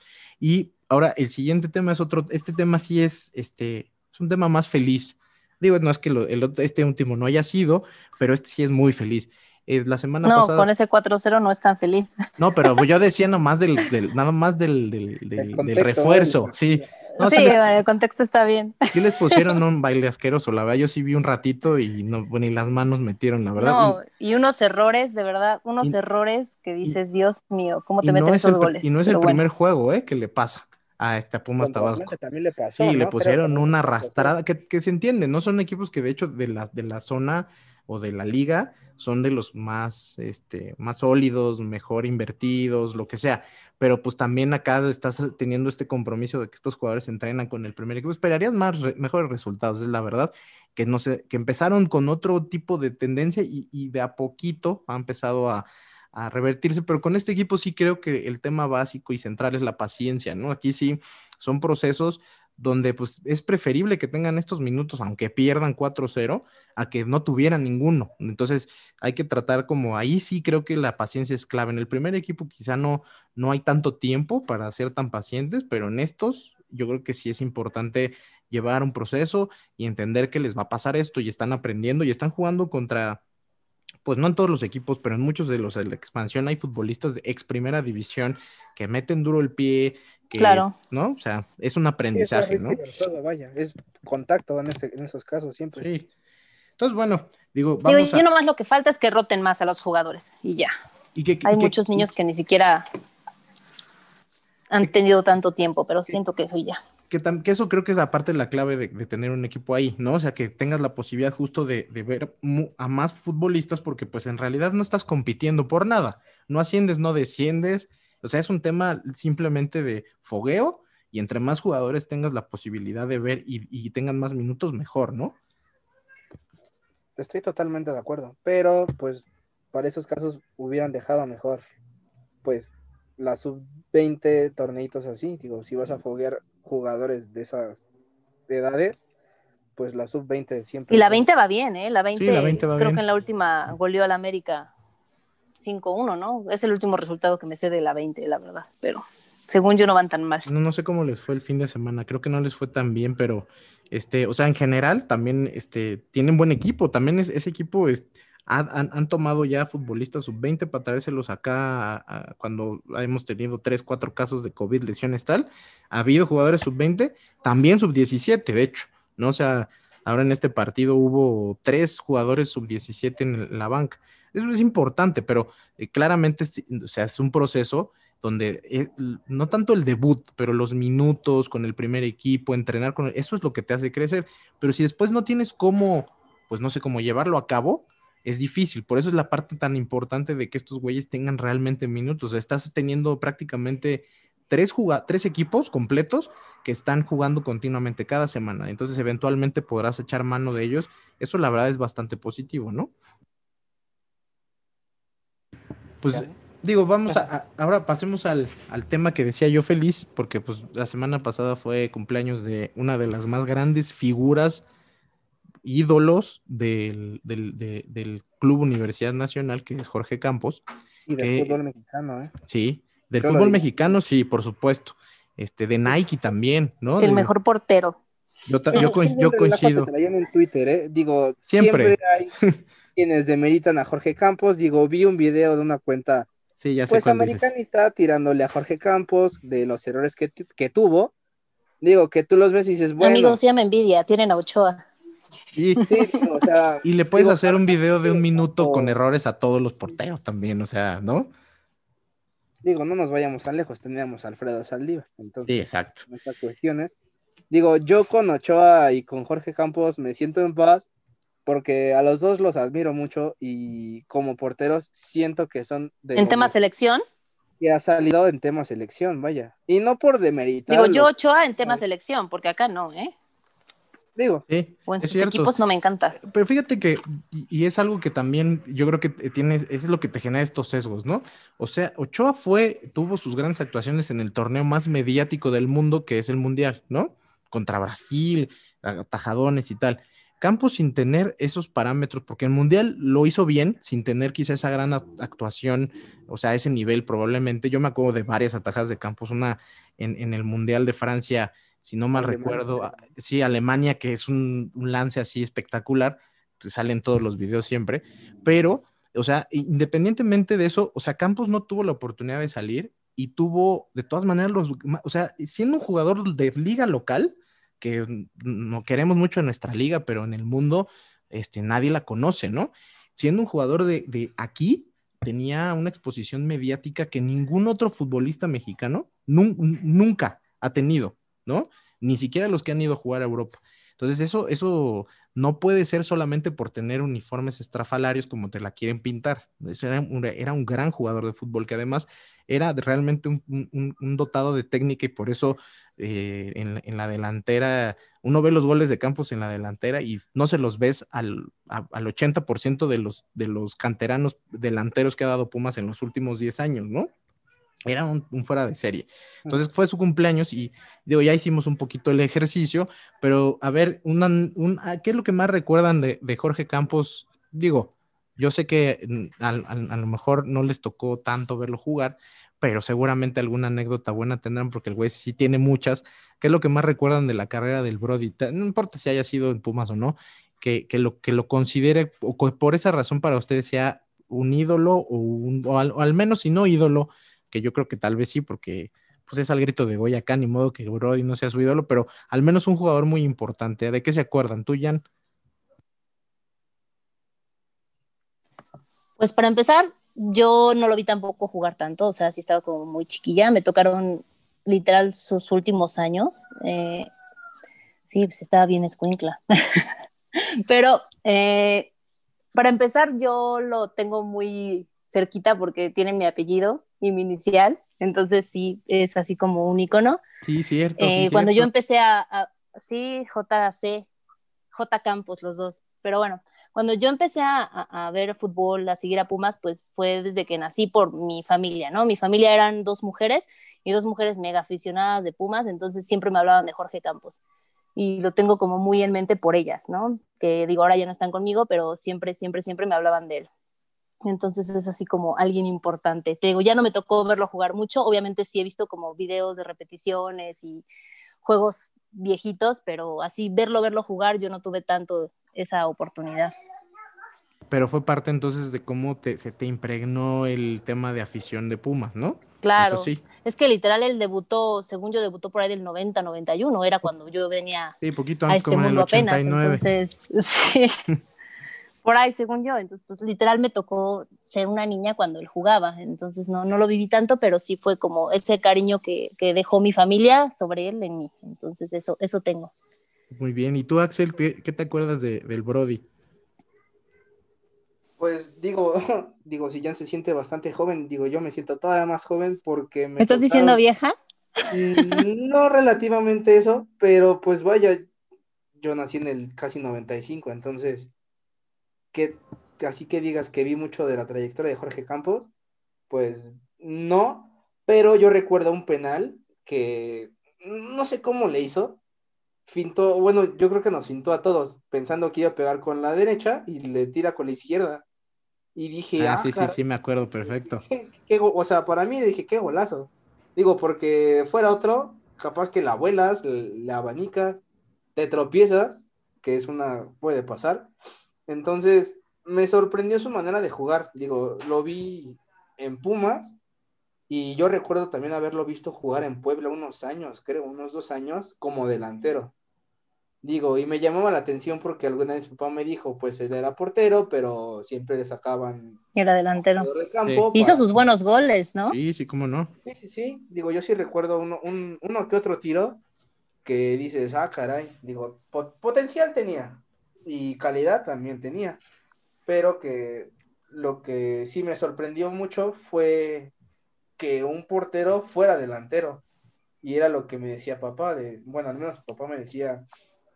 Y ahora el siguiente tema es otro, este tema sí es, este, es un tema más feliz. Digo, no es que el, este último no haya sido, pero este sí es muy feliz. Es la semana no, pasada. con ese 4-0 no es tan feliz. No, pero yo decía nomás del, del nada más del, del, del, refuerzo, sí. sí, el contexto está bien. Sí les pusieron un baile asqueroso, la verdad, yo sí vi un ratito y no, ni las manos metieron, la verdad. No, y unos errores, de verdad, unos errores que dices, Dios mío, ¿cómo te meten esos goles? Y no es el primer juego, ¿eh? Que le pasa a este Pumas Tabasco. También le pasó, sí, le pusieron una arrastrada, que, que, se entiende, no son equipos que de hecho de la, de la zona o de la liga son de los más, este, más sólidos, mejor invertidos, lo que sea. Pero pues también acá estás teniendo este compromiso de que estos jugadores entrenan con el primer equipo. Esperarías más, mejores resultados, es la verdad, que no sé, que empezaron con otro tipo de tendencia y, de a poquito ha empezado a, a revertirse, pero con este equipo sí creo que el tema básico y central es la paciencia, ¿no? Aquí sí son procesos donde pues es preferible que tengan estos minutos, aunque pierdan 4-0, a que no tuvieran ninguno. Entonces hay que tratar como ahí sí creo que la paciencia es clave. En el primer equipo quizá no, no hay tanto tiempo para ser tan pacientes, pero en estos yo creo que sí es importante llevar un proceso y entender que les va a pasar esto y están aprendiendo y están jugando contra pues no en todos los equipos, pero en muchos de los de la expansión hay futbolistas de ex primera división que meten duro el pie, que, claro. ¿no? O sea, es un aprendizaje, ¿no? vaya, es contacto en, este, en esos casos siempre. Sí. Entonces, bueno, digo, vamos digo, yo nomás lo que falta es que roten más a los jugadores y ya. ¿Y que, Hay muchos niños que ni siquiera han tenido tanto tiempo, pero siento que eso ya. Que, eso creo que es aparte la clave de, de, tener un equipo ahí, ¿no? O sea, que tengas la posibilidad justo de, de ver a más futbolistas porque pues en realidad no estás compitiendo por nada, no asciendes, no desciendes, o sea, es un tema simplemente de fogueo y entre más jugadores tengas la posibilidad de ver y, y tengan más minutos, mejor, ¿no? Estoy totalmente de acuerdo, pero pues para esos casos hubieran dejado mejor, pues la sub-20 torneitos así, digo, si vas a foguear jugadores de esas edades, pues la sub-20 siempre. Y la 20 va bien, ¿eh? La 20, sí, la 20 va creo bien. que en la última goleó al América 5-1, ¿no? Es el último resultado que me sé de la 20, la verdad, pero según yo no van tan mal. No, no sé cómo les fue el fin de semana, creo que no les fue tan bien, pero este, o sea, en general también este, tienen buen equipo, también es, ese equipo es, han, tomado ya futbolistas sub-20 para traérselos acá cuando hemos tenido 3, 4 casos de COVID, lesiones tal. Ha habido jugadores sub-20, también sub-17, de hecho, ¿no? O sea, ahora en este partido hubo tres jugadores sub-17 en la banca. Eso es importante, pero eh, claramente o sea, es un proceso donde es, no tanto el debut, pero los minutos con el primer equipo, entrenar con eso es lo que te hace crecer. Pero si después no tienes cómo, pues no sé cómo llevarlo a cabo, es difícil. Por eso es la parte tan importante de que estos güeyes tengan realmente minutos. O sea, estás teniendo prácticamente tres, tres equipos completos que están jugando continuamente cada semana. Entonces, eventualmente podrás echar mano de ellos. Eso, la verdad, es bastante positivo, ¿no? Pues digo, vamos a, a ahora pasemos al, al, tema que decía yo feliz, porque pues la semana pasada fue cumpleaños de una de las más grandes figuras, ídolos del, del, de, del Club Universidad Nacional, que es Jorge Campos. Y del que, fútbol mexicano, ¿eh? Sí, del Creo fútbol mexicano, sí, por supuesto. Este, de Nike también, ¿no? El de, mejor portero. Yo, yo, co yo coincido. En Twitter, ¿eh? Digo, siempre, siempre hay quienes demeritan a Jorge Campos. Digo, vi un video de una cuenta sí, ya sé pues americanista dices. tirándole a Jorge Campos de los errores que, que, tuvo. Digo, que tú los ves y dices, bueno. Amigos, ya me envidia, tienen a Ochoa. Y, sí, o sea, y le puedes digo, hacer un video de un minuto con errores a todos los porteros también, o sea, ¿no? Digo, no nos vayamos tan lejos, tendríamos a Alfredo Saldívar. Entonces, sí, exacto. Estas cuestiones. Digo, yo con Ochoa y con Jorge Campos me siento en paz porque a los dos los admiro mucho y como porteros siento que son de ¿En tema selección? Que ha salido en tema selección, vaya. Y no por demeritar. Digo, yo Ochoa en tema selección, porque acá no, ¿eh? Digo. Sí, o en sus cierto. equipos no me encanta. Pero fíjate que, y, es algo que también yo creo que tienes, es lo que te genera estos sesgos, ¿no? O sea, Ochoa fue, tuvo sus grandes actuaciones en el torneo más mediático del mundo, que es el Mundial, ¿no? Contra Brasil, atajadones y tal. Campos sin tener esos parámetros, porque el Mundial lo hizo bien, sin tener quizá esa gran actuación, o sea, ese nivel probablemente. Yo me acuerdo de varias atajadas de Campos, una en, en el Mundial de Francia, si no mal Alemania. recuerdo, sí, Alemania, que es un, un lance así espectacular, salen todos los videos siempre, pero, o sea, independientemente de eso, o sea, Campos no tuvo la oportunidad de salir y tuvo, de todas maneras, los, o sea, siendo un jugador de liga local, que no queremos mucho en nuestra liga, pero en el mundo este, nadie la conoce, ¿no? Siendo un jugador de, de aquí, tenía una exposición mediática que ningún otro futbolista mexicano nun, nunca ha tenido, ¿no? Ni siquiera los que han ido a jugar a Europa. Entonces, eso, eso no puede ser solamente por tener uniformes estrafalarios como te la quieren pintar. Eso era, un, era un gran jugador de fútbol que además era realmente un, dotado de técnica y por eso eh, en, en, la delantera, uno ve los goles de Campos en la delantera y no se los ves al, a, al 80% de los, de los canteranos delanteros que ha dado Pumas en los últimos 10 años, ¿no? Era un, un, fuera de serie. Entonces fue su cumpleaños y digo, ya hicimos un poquito el ejercicio, pero a ver, una, un, ¿qué es lo que más recuerdan de, de Jorge Campos? Digo, yo sé que a, a, a, lo mejor no les tocó tanto verlo jugar, pero seguramente alguna anécdota buena tendrán porque el güey sí tiene muchas. ¿Qué es lo que más recuerdan de la carrera del Brody? No importa si haya sido en Pumas o no, que, que lo, que lo considere o por esa razón para ustedes sea un ídolo o, un, o, al, o al menos si no ídolo, que yo creo que tal vez sí, porque pues es al grito de Goya acá, ni modo que Brody no sea su ídolo, pero al menos un jugador muy importante. ¿De qué se acuerdan? ¿Tú, Jan? Pues para empezar, yo no lo vi tampoco jugar tanto, o sea, sí estaba como muy chiquilla, me tocaron literal sus últimos años. Eh, sí, pues estaba bien escuincla. Pero eh, para empezar, yo lo tengo muy cerquita porque tiene mi apellido y mi inicial, entonces sí, es así como un icono. Sí, cierto. Eh, cuando yo empecé a, a, sí, JC, J Campos, los dos, pero bueno, cuando yo empecé a, a, ver fútbol, a seguir a Pumas, pues fue desde que nací por mi familia, ¿no? Mi familia eran dos mujeres y dos mujeres mega aficionadas de Pumas, entonces siempre me hablaban de Jorge Campos y lo tengo como muy en mente por ellas, ¿no? Que digo, ahora ya no están conmigo, pero siempre, siempre, siempre me hablaban de él. Entonces es así como alguien importante. Te digo, ya no me tocó verlo jugar mucho, obviamente sí he visto como videos de repeticiones y juegos viejitos, pero así verlo, verlo jugar, yo no tuve tanto esa oportunidad. Pero fue parte entonces de cómo te, se te impregnó el tema de afición de Pumas, ¿no? Claro. sí. Es que literal él debutó, según yo, debutó por ahí del 90, 91, era cuando yo venía sí, poquito antes, este como mundo en el 89. apenas. Entonces, sí. Por ahí, según yo. Entonces, pues literal me tocó ser una niña cuando él jugaba. Entonces, no, no lo viví tanto, pero sí fue como ese cariño que, que dejó mi familia sobre él en mí. Entonces, eso, eso tengo. Muy bien. ¿Y tú, Axel, qué, qué te acuerdas de, del Brody? Pues digo, digo, si ya se siente bastante joven, digo, yo me siento todavía más joven porque me... estás diciendo vieja? Mm, no relativamente eso, pero pues vaya, yo nací en el casi 95, entonces, que así que digas que vi mucho de la trayectoria de Jorge Campos, pues no, pero yo recuerdo un penal que no sé cómo le hizo, fintó, bueno, yo creo que nos fintó a todos, pensando que iba a pegar con la derecha y le tira con la izquierda. Y dije, ah, ah sí, sí, sí, me acuerdo, perfecto. o sea, para mí dije, qué golazo. Digo, porque fuera otro, capaz que la abuelas, la abanica, te tropiezas, que es una, puede pasar. Entonces, me sorprendió su manera de jugar. Digo, lo vi en Pumas y yo recuerdo también haberlo visto jugar en Puebla unos años, creo, unos dos años, como delantero. Digo, y me llamaba la atención porque alguna vez mi papá me dijo, pues él era portero, pero siempre le sacaban. Era delantero. Hizo sus buenos goles, ¿no? Sí, sí, cómo no. Sí, sí, sí. Digo, yo sí recuerdo uno, un, uno que otro tiro que dices, ah, caray. Digo, potencial tenía y calidad también tenía. Pero que lo que sí me sorprendió mucho fue que un portero fuera delantero. Y era lo que me decía papá, de, bueno, al menos papá me decía,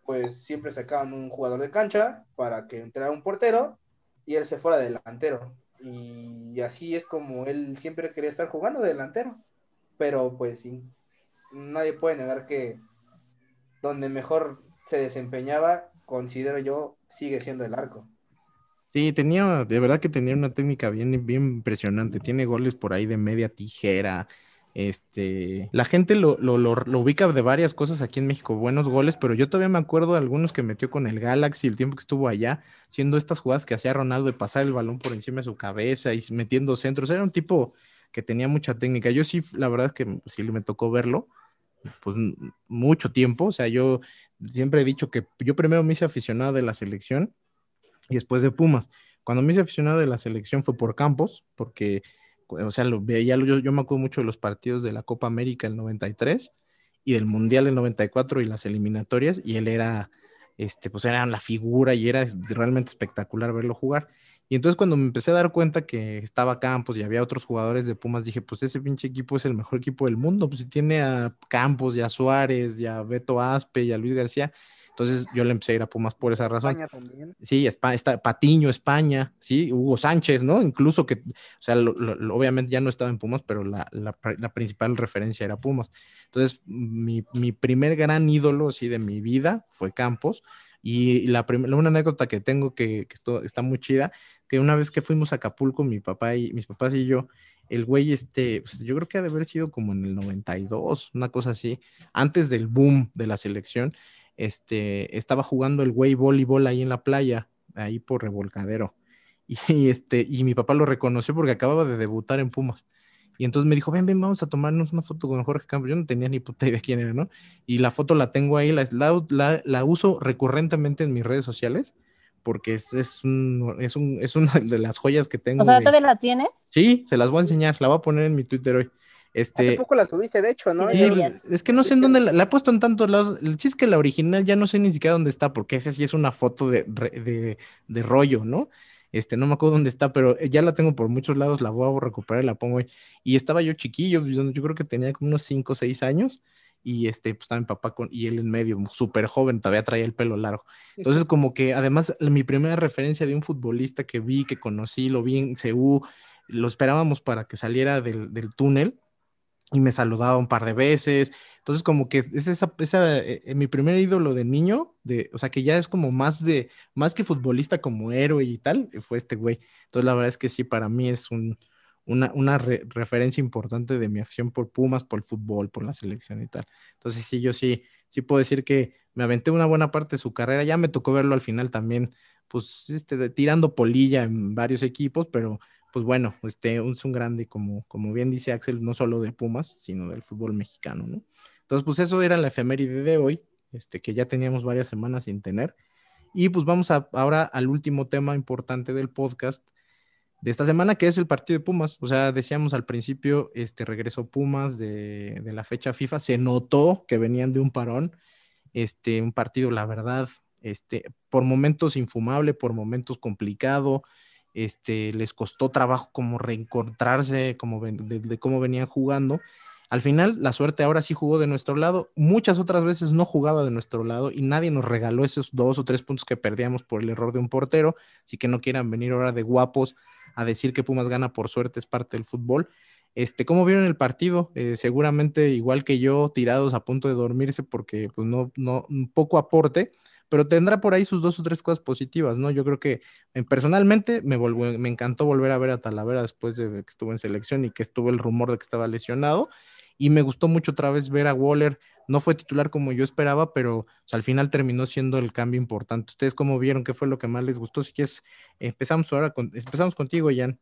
pues siempre sacaban un jugador de cancha para que entrara un portero y él se fuera delantero. Y así es como él siempre quería estar jugando de delantero. Pero pues sí, nadie puede negar que donde mejor se desempeñaba, considero yo, sigue siendo el arco. Sí, tenía, de verdad que tenía una técnica bien, bien impresionante. Tiene goles por ahí de media tijera, este, la gente lo, lo, lo, ubica de varias cosas aquí en México, buenos goles, pero yo todavía me acuerdo de algunos que metió con el Galaxy el tiempo que estuvo allá, siendo estas jugadas que hacía Ronaldo de pasar el balón por encima de su cabeza y metiendo centros. Era un tipo que tenía mucha técnica. Yo sí, la verdad es que sí me tocó verlo, pues mucho tiempo. O sea, yo siempre he dicho que yo primero me hice aficionado de la selección y después de Pumas. Cuando me hice aficionado de la selección fue por Campos, porque o sea, lo veía, yo, yo me acuerdo mucho de los partidos de la Copa América el 93 y del Mundial el 94 y las eliminatorias, y él era, este, pues era la figura y era realmente espectacular verlo jugar. Y entonces cuando me empecé a dar cuenta que estaba Campos y había otros jugadores de Pumas, dije, pues ese pinche equipo es el mejor equipo del mundo, pues si tiene a Campos y a Suárez y a Beto Aspe y a Luis García, entonces yo le empecé a ir a Pumas por esa razón. España también. Sí, España, está Patiño, España, sí, Hugo Sánchez, ¿no? Incluso que, o sea, obviamente ya no estaba en Pumas, pero la, principal referencia era Pumas. Entonces, mi, primer gran ídolo, así, de mi vida fue Campos. Y la una anécdota que tengo que, esto, está muy chida, que una vez que fuimos a Acapulco, mi papá y mis papás y yo, el güey, este, pues, yo creo que ha de haber sido como en el 92, una cosa así, antes del boom de la selección este, estaba jugando el güey voleibol ahí en la playa, ahí por revolcadero. Y, este, y mi papá lo reconoció porque acababa de debutar en Pumas. Y entonces me dijo, ven, ven, vamos a tomarnos una foto con Jorge Campos. Yo no tenía ni puta idea quién era, ¿no? Y la foto la tengo ahí, la, la, la uso recurrentemente en mis redes sociales porque es, es, un, es, un, es una de las joyas que tengo. O sea, de- ¿todavía la tiene? Sí, se las voy a enseñar, la voy a poner en mi Twitter hoy. Este, Hace poco la subiste, de hecho, ¿no? Es que no sé en dónde la, la he puesto en tantos lados. El chiste es que la original ya no sé ni siquiera dónde está, porque esa sí es una foto de, de, de rollo, ¿no? Este, no me acuerdo dónde está, pero ya la tengo por muchos lados, la voy a recuperar y la pongo. Y estaba yo chiquillo, yo, yo creo que tenía como unos 5 o 6 años, y este, pues estaba mi papá con, y él en medio, súper joven, todavía traía el pelo largo. Entonces, como que además, mi primera referencia de un futbolista que vi, que conocí, lo vi en CU, lo esperábamos para que saliera del, del túnel y me saludaba un par de veces. Entonces, como que es esa, esa eh, eh, mi primer ídolo de niño, de, o sea, que ya es como más de, más que futbolista como héroe y tal, eh, fue este güey. Entonces, la verdad es que sí, para mí es un, una, una re- referencia importante de mi afición por Pumas, por el fútbol, por la selección y tal. Entonces, sí, yo sí, sí puedo decir que me aventé una buena parte de su carrera. Ya me tocó verlo al final también, pues, este, de- tirando polilla en varios equipos, pero pues bueno, este, es un grande, como, como bien dice Axel, no solo de Pumas, sino del fútbol mexicano, ¿no? Entonces, pues eso era la efeméride de hoy, este, que ya teníamos varias semanas sin tener. Y pues vamos a, ahora al último tema importante del podcast de esta semana, que es el partido de Pumas. O sea, decíamos al principio, este, regresó Pumas de, de la fecha FIFA, se notó que venían de un parón, este, un partido, la verdad, este, por momentos infumable, por momentos complicado, este, les costó trabajo como reencontrarse como ven- de, cómo venían jugando. Al final, la suerte ahora sí jugó de nuestro lado. Muchas otras veces no jugaba de nuestro lado y nadie nos regaló esos dos o tres puntos que perdíamos por el error de un portero. Así que no quieran venir ahora de guapos a decir que Pumas gana por suerte, es parte del fútbol. Este, ¿Cómo vieron el partido? Eh, seguramente igual que yo, tirados a punto de dormirse porque pues no, no, poco aporte, pero tendrá por ahí sus dos o tres cosas positivas, ¿no? Yo creo que eh, personalmente me, volvió- me encantó volver a ver a Talavera después de que estuvo en selección y que estuvo el rumor de que estaba lesionado. Y me gustó mucho otra vez ver a Waller. No fue titular como yo esperaba, pero al final terminó siendo el cambio importante. ¿Ustedes cómo vieron? ¿Qué fue lo que más les gustó? Si quieres, empezamos ahora con, empezamos contigo, Jan.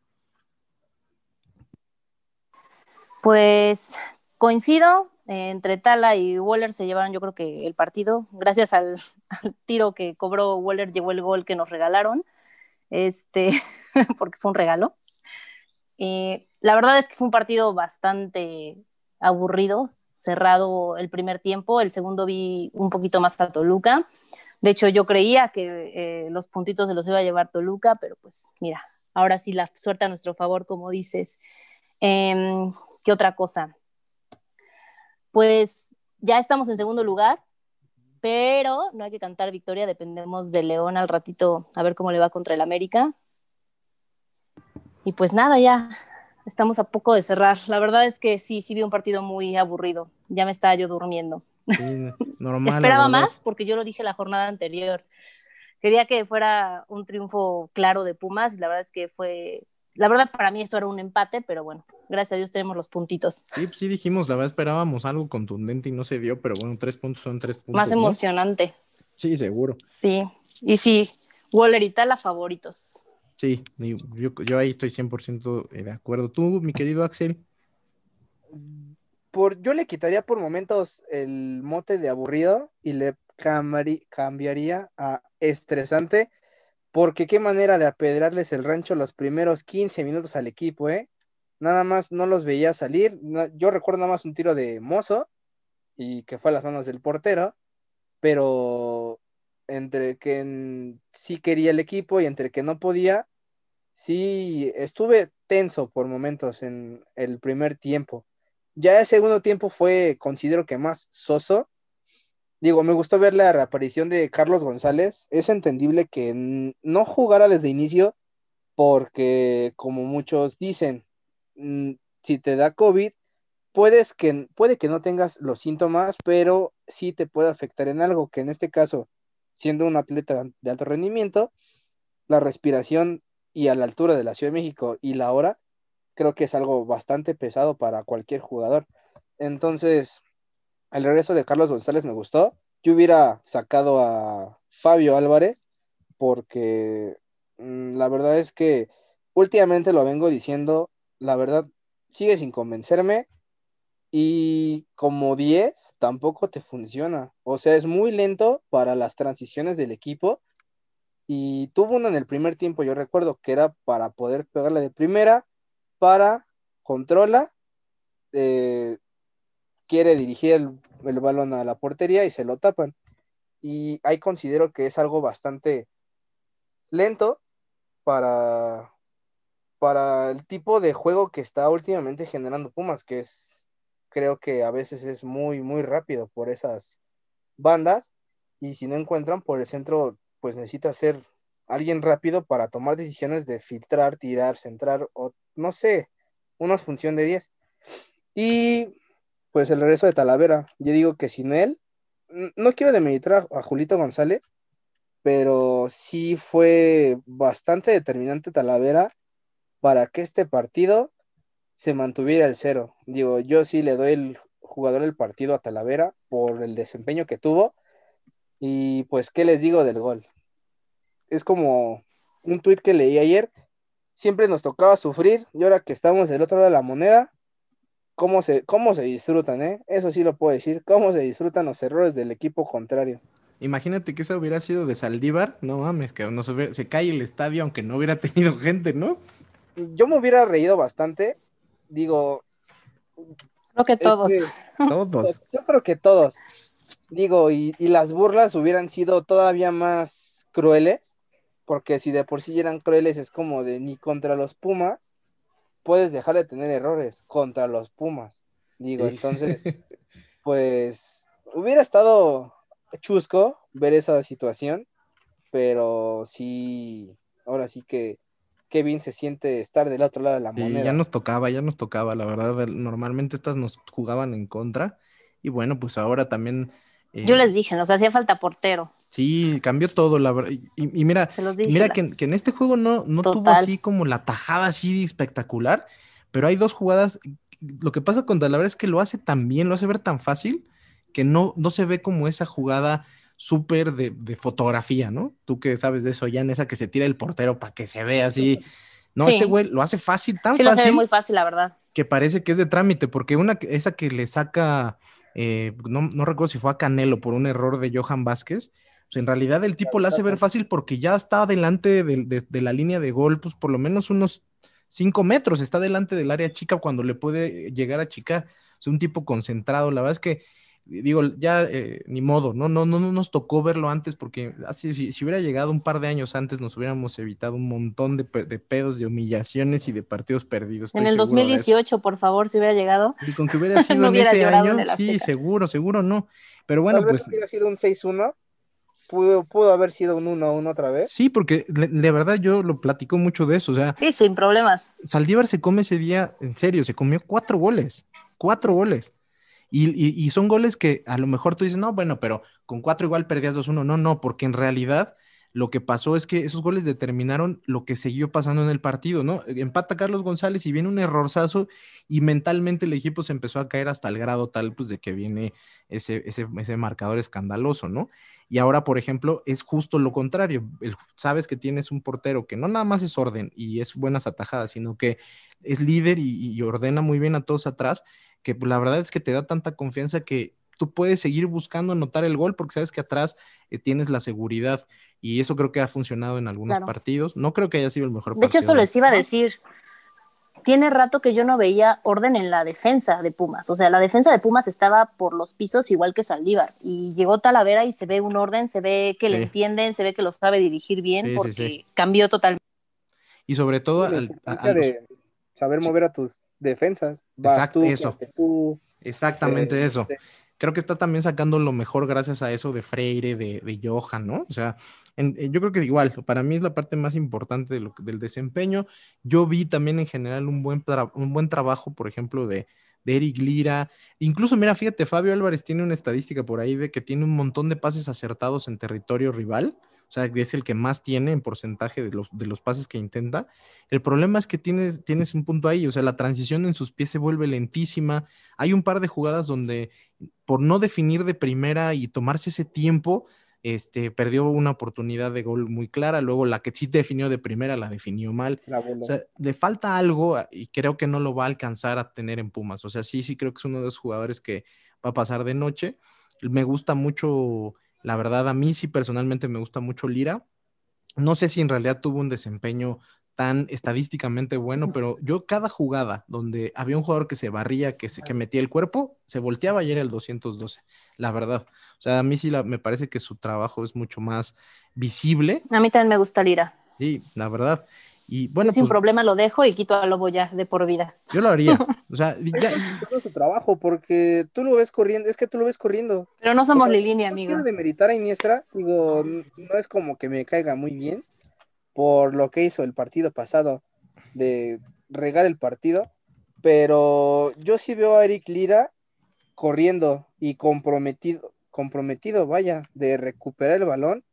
Pues coincido, entre Tala y Waller se llevaron yo creo que el partido, gracias al, tiro que cobró Waller llegó el gol que nos regalaron, este, porque fue un regalo. La verdad es que fue un partido bastante aburrido, cerrado el primer tiempo, el segundo vi un poquito más a Toluca. De hecho, yo creía que eh, los puntitos se los iba a llevar Toluca, pero pues mira, ahora sí la suerte a nuestro favor, como dices. Em, ¿Qué otra cosa? Pues ya estamos en segundo lugar, pero no hay que cantar victoria, dependemos de León al ratito a ver cómo le va contra el América. Y pues nada, ya estamos a poco de cerrar. La verdad es que sí, sí vi un partido muy aburrido. Ya me estaba yo durmiendo. Sí, normal. Esperaba más porque yo lo dije la jornada anterior. Quería que fuera un triunfo claro de Pumas y la verdad es que fue, la verdad para mí esto era un empate, pero bueno, gracias a Dios tenemos los puntitos. Sí, pues sí dijimos, la verdad esperábamos algo contundente y no se dio, pero bueno, tres puntos son tres puntos. Más ¿no? emocionante, Sí, seguro. sí. Y sí, Waller y Tala favoritos. Sí, yo, yo ahí estoy 100% de acuerdo. Tú, mi querido Axel. Por, yo le quitaría por momentos el mote de aburrido y le cambiaría a estresante, porque qué manera de apedrarles el rancho los primeros 15 minutos al equipo, ¿eh? Nada más no los veía salir. Yo recuerdo nada más un tiro de Mozo y que fue a las manos del portero, pero entre que sí quería el equipo y entre que no podía, sí estuve tenso por momentos en el primer tiempo. Ya el segundo tiempo fue, considero que más soso. Digo, me gustó ver la reaparición de Carlos González. Es entendible que no jugara desde inicio porque, como muchos dicen, si te da COVID, puedes que, puede que no tengas los síntomas, pero sí te puede afectar en algo, que en este caso, siendo un atleta de alto rendimiento, la respiración y a la altura de la Ciudad de México y la hora, creo que es algo bastante pesado para cualquier jugador. Entonces, el regreso de Carlos González me gustó. Yo hubiera sacado a Fabio Álvarez porque mm, la verdad es que últimamente lo vengo diciendo, la verdad sigue sin convencerme y como 10 tampoco te funciona. O sea, es muy lento para las transiciones del equipo Y tuvo uno en el primer tiempo, yo recuerdo, que era para poder pegarle de primera, para controla, eh, quiere dirigir el, balón a la portería y se lo tapan. Y ahí considero que es algo bastante lento para, para el tipo de juego que está últimamente generando Pumas, que es, creo que a veces es muy, muy rápido por esas bandas. Y si no encuentran por el centro, pues necesita ser alguien rápido para tomar decisiones de filtrar, tirar, centrar, o no sé, una función de 10. Y pues el regreso de Talavera, yo digo que sin él, no quiero demeritar a, a Julito González, pero sí fue bastante determinante Talavera para que este partido se mantuviera el cero. Digo, yo sí le doy el jugador del partido a Talavera por el desempeño que tuvo. Y pues, ¿qué les digo del gol? Es como un tuit que leí ayer. Siempre nos tocaba sufrir y ahora que estamos del otro lado de la moneda, ¿cómo se, cómo se disfrutan, eh? Eso sí lo puedo decir, cómo se disfrutan los errores del equipo contrario. Imagínate que esa hubiera sido de Saldívar, no mames, que no se, hubiera- se cae el estadio aunque no hubiera tenido gente, ¿no? Yo me hubiera reído bastante. Digo, Creo que todos. Todos. Yo creo que todos. Digo, y, y las burlas hubieran sido todavía más crueles, porque si de por sí eran crueles, es como de ni contra los Pumas puedes dejar de tener errores contra los Pumas. Digo, Sí. entonces, pues hubiera estado chusco ver esa situación, pero sí, ahora sí que Kevin se siente estar del otro lado de la Sí, moneda. ya nos tocaba, ya nos tocaba, la verdad. Normalmente estas nos jugaban en contra. Y bueno, pues ahora también. eh, Yo les dije, nos hacía falta portero. Sí, cambió todo, la verdad. Y, y mira, dije. mira la- que, que en este juego no, no tuvo así como la tajada así espectacular, pero hay dos jugadas. Lo que pasa con Talavera es que lo hace tan bien, lo hace ver tan fácil, que no, no se ve como esa jugada súper de, de fotografía, ¿no? Tú que sabes de eso, ya en esa que se tira el portero para que se vea así. No, Sí. este güey lo hace fácil, tan Sí, lo se ve fácil muy fácil, la verdad. que parece que es de trámite, porque una esa que le saca, eh, no, no recuerdo si fue a Canelo por un error de Johan Vázquez, en realidad el tipo la hace ver fácil porque ya está delante de, de- de la línea de gol, pues por lo menos unos cinco metros, está delante del área chica cuando le puede llegar a chicar, es un tipo concentrado, la verdad es que digo, ya eh, ni modo, ¿no? No, no, no nos tocó verlo antes porque así, si, si hubiera llegado un par de años antes nos hubiéramos evitado un montón de, pe- de pedos, de humillaciones y de partidos perdidos. En el seguro de eso. 2018, por favor, si hubiera llegado. Y con que hubiera sido No en hubiera ese año, en sí, seguro, seguro no. Pero bueno, Tal vez pues hubiera sido un 6-1, pudo, pudo haber sido un 1-1 otra vez. sí, porque de, de verdad yo lo platico mucho de eso. O sea, Sí, sin problemas. Saldívar se come ese día, en serio, se comió cuatro goles, cuatro goles. Y, y- y son goles que a lo mejor tú dices, no, bueno, pero con cuatro igual perdías 2-1. No, no, porque en realidad lo que pasó es que esos goles determinaron lo que siguió pasando en el partido, ¿no? Empata Carlos González y viene un errorzazo y mentalmente el equipo se empezó a caer hasta el grado tal, pues, de que viene ese, ese, ese marcador escandaloso, ¿no? Y ahora, por ejemplo, es justo lo contrario. El- sabes que tienes un portero que no nada más es orden y es buenas atajadas, sino que es líder y, y ordena muy bien a todos atrás, que la verdad es que te da tanta confianza que tú puedes seguir buscando anotar el gol porque sabes que atrás eh, tienes la seguridad y eso creo que ha funcionado en algunos Claro. partidos. No creo que haya sido el mejor De hecho, eso les iba a decir. Tiene rato que yo no veía orden en la defensa de Pumas. O sea, la defensa de Pumas estaba por los pisos igual que Saldívar. Y llegó Talavera y se ve un orden, se ve que le entienden, se ve que lo sabe dirigir bien Sí, porque sí. cambió totalmente. Y sobre todo la al- a- importancia a los- de saber mover a tus defensas. Vas Exacto, tú, eso. tú, exactamente eh, eso. Creo que está también sacando lo mejor gracias a eso de Freire, de, de Johan, ¿no? O sea, eh, yo creo que igual, para mí es la parte más importante del desempeño. Yo vi también en general un buen, un buen trabajo, por ejemplo, de, de Eric Lira. Incluso, mira, fíjate, Fabio Álvarez tiene una estadística por ahí de que tiene un montón de pases acertados en territorio rival. O sea, es el que más tiene en porcentaje de los, de los pases que intenta. El problema es que tienes, tienes un punto ahí, o sea, la transición en sus pies se vuelve lentísima. Hay un par de jugadas donde por no definir de primera y tomarse ese tiempo, este, perdió una oportunidad de gol muy clara. Luego la que sí definió de primera la definió mal. la. O sea, le falta algo ah, y creo que no lo va a alcanzar a tener en Pumas. O sea, sí, sí creo que es uno de los jugadores que va a pasar de noche. Me gusta mucho, la verdad, a mí sí personalmente me gusta mucho Lira. no sé si en realidad tuvo un desempeño tan estadísticamente bueno, pero yo cada jugada donde había un jugador que se barría, que, se, que metía el cuerpo, se volteaba y era el 212, la verdad. O sea, a mí sí me parece que su trabajo es mucho más visible. A mí también me gusta Lira. Sí, la verdad. Y bueno, sin pues, problema lo dejo y quito a Lobo ya de por vida. Yo lo haría. O sea, ya... Es su trabajo porque tú lo ves corriendo, es que tú lo ves corriendo. Pero no somos Lilini, amigo. No quiero demeritar a Iniestra, digo, no es como que me caiga muy bien, por lo que hizo el partido pasado de regar el partido, pero yo sí veo a Eric Lira corriendo y comprometido, comprometido, vaya, de recuperar el balón,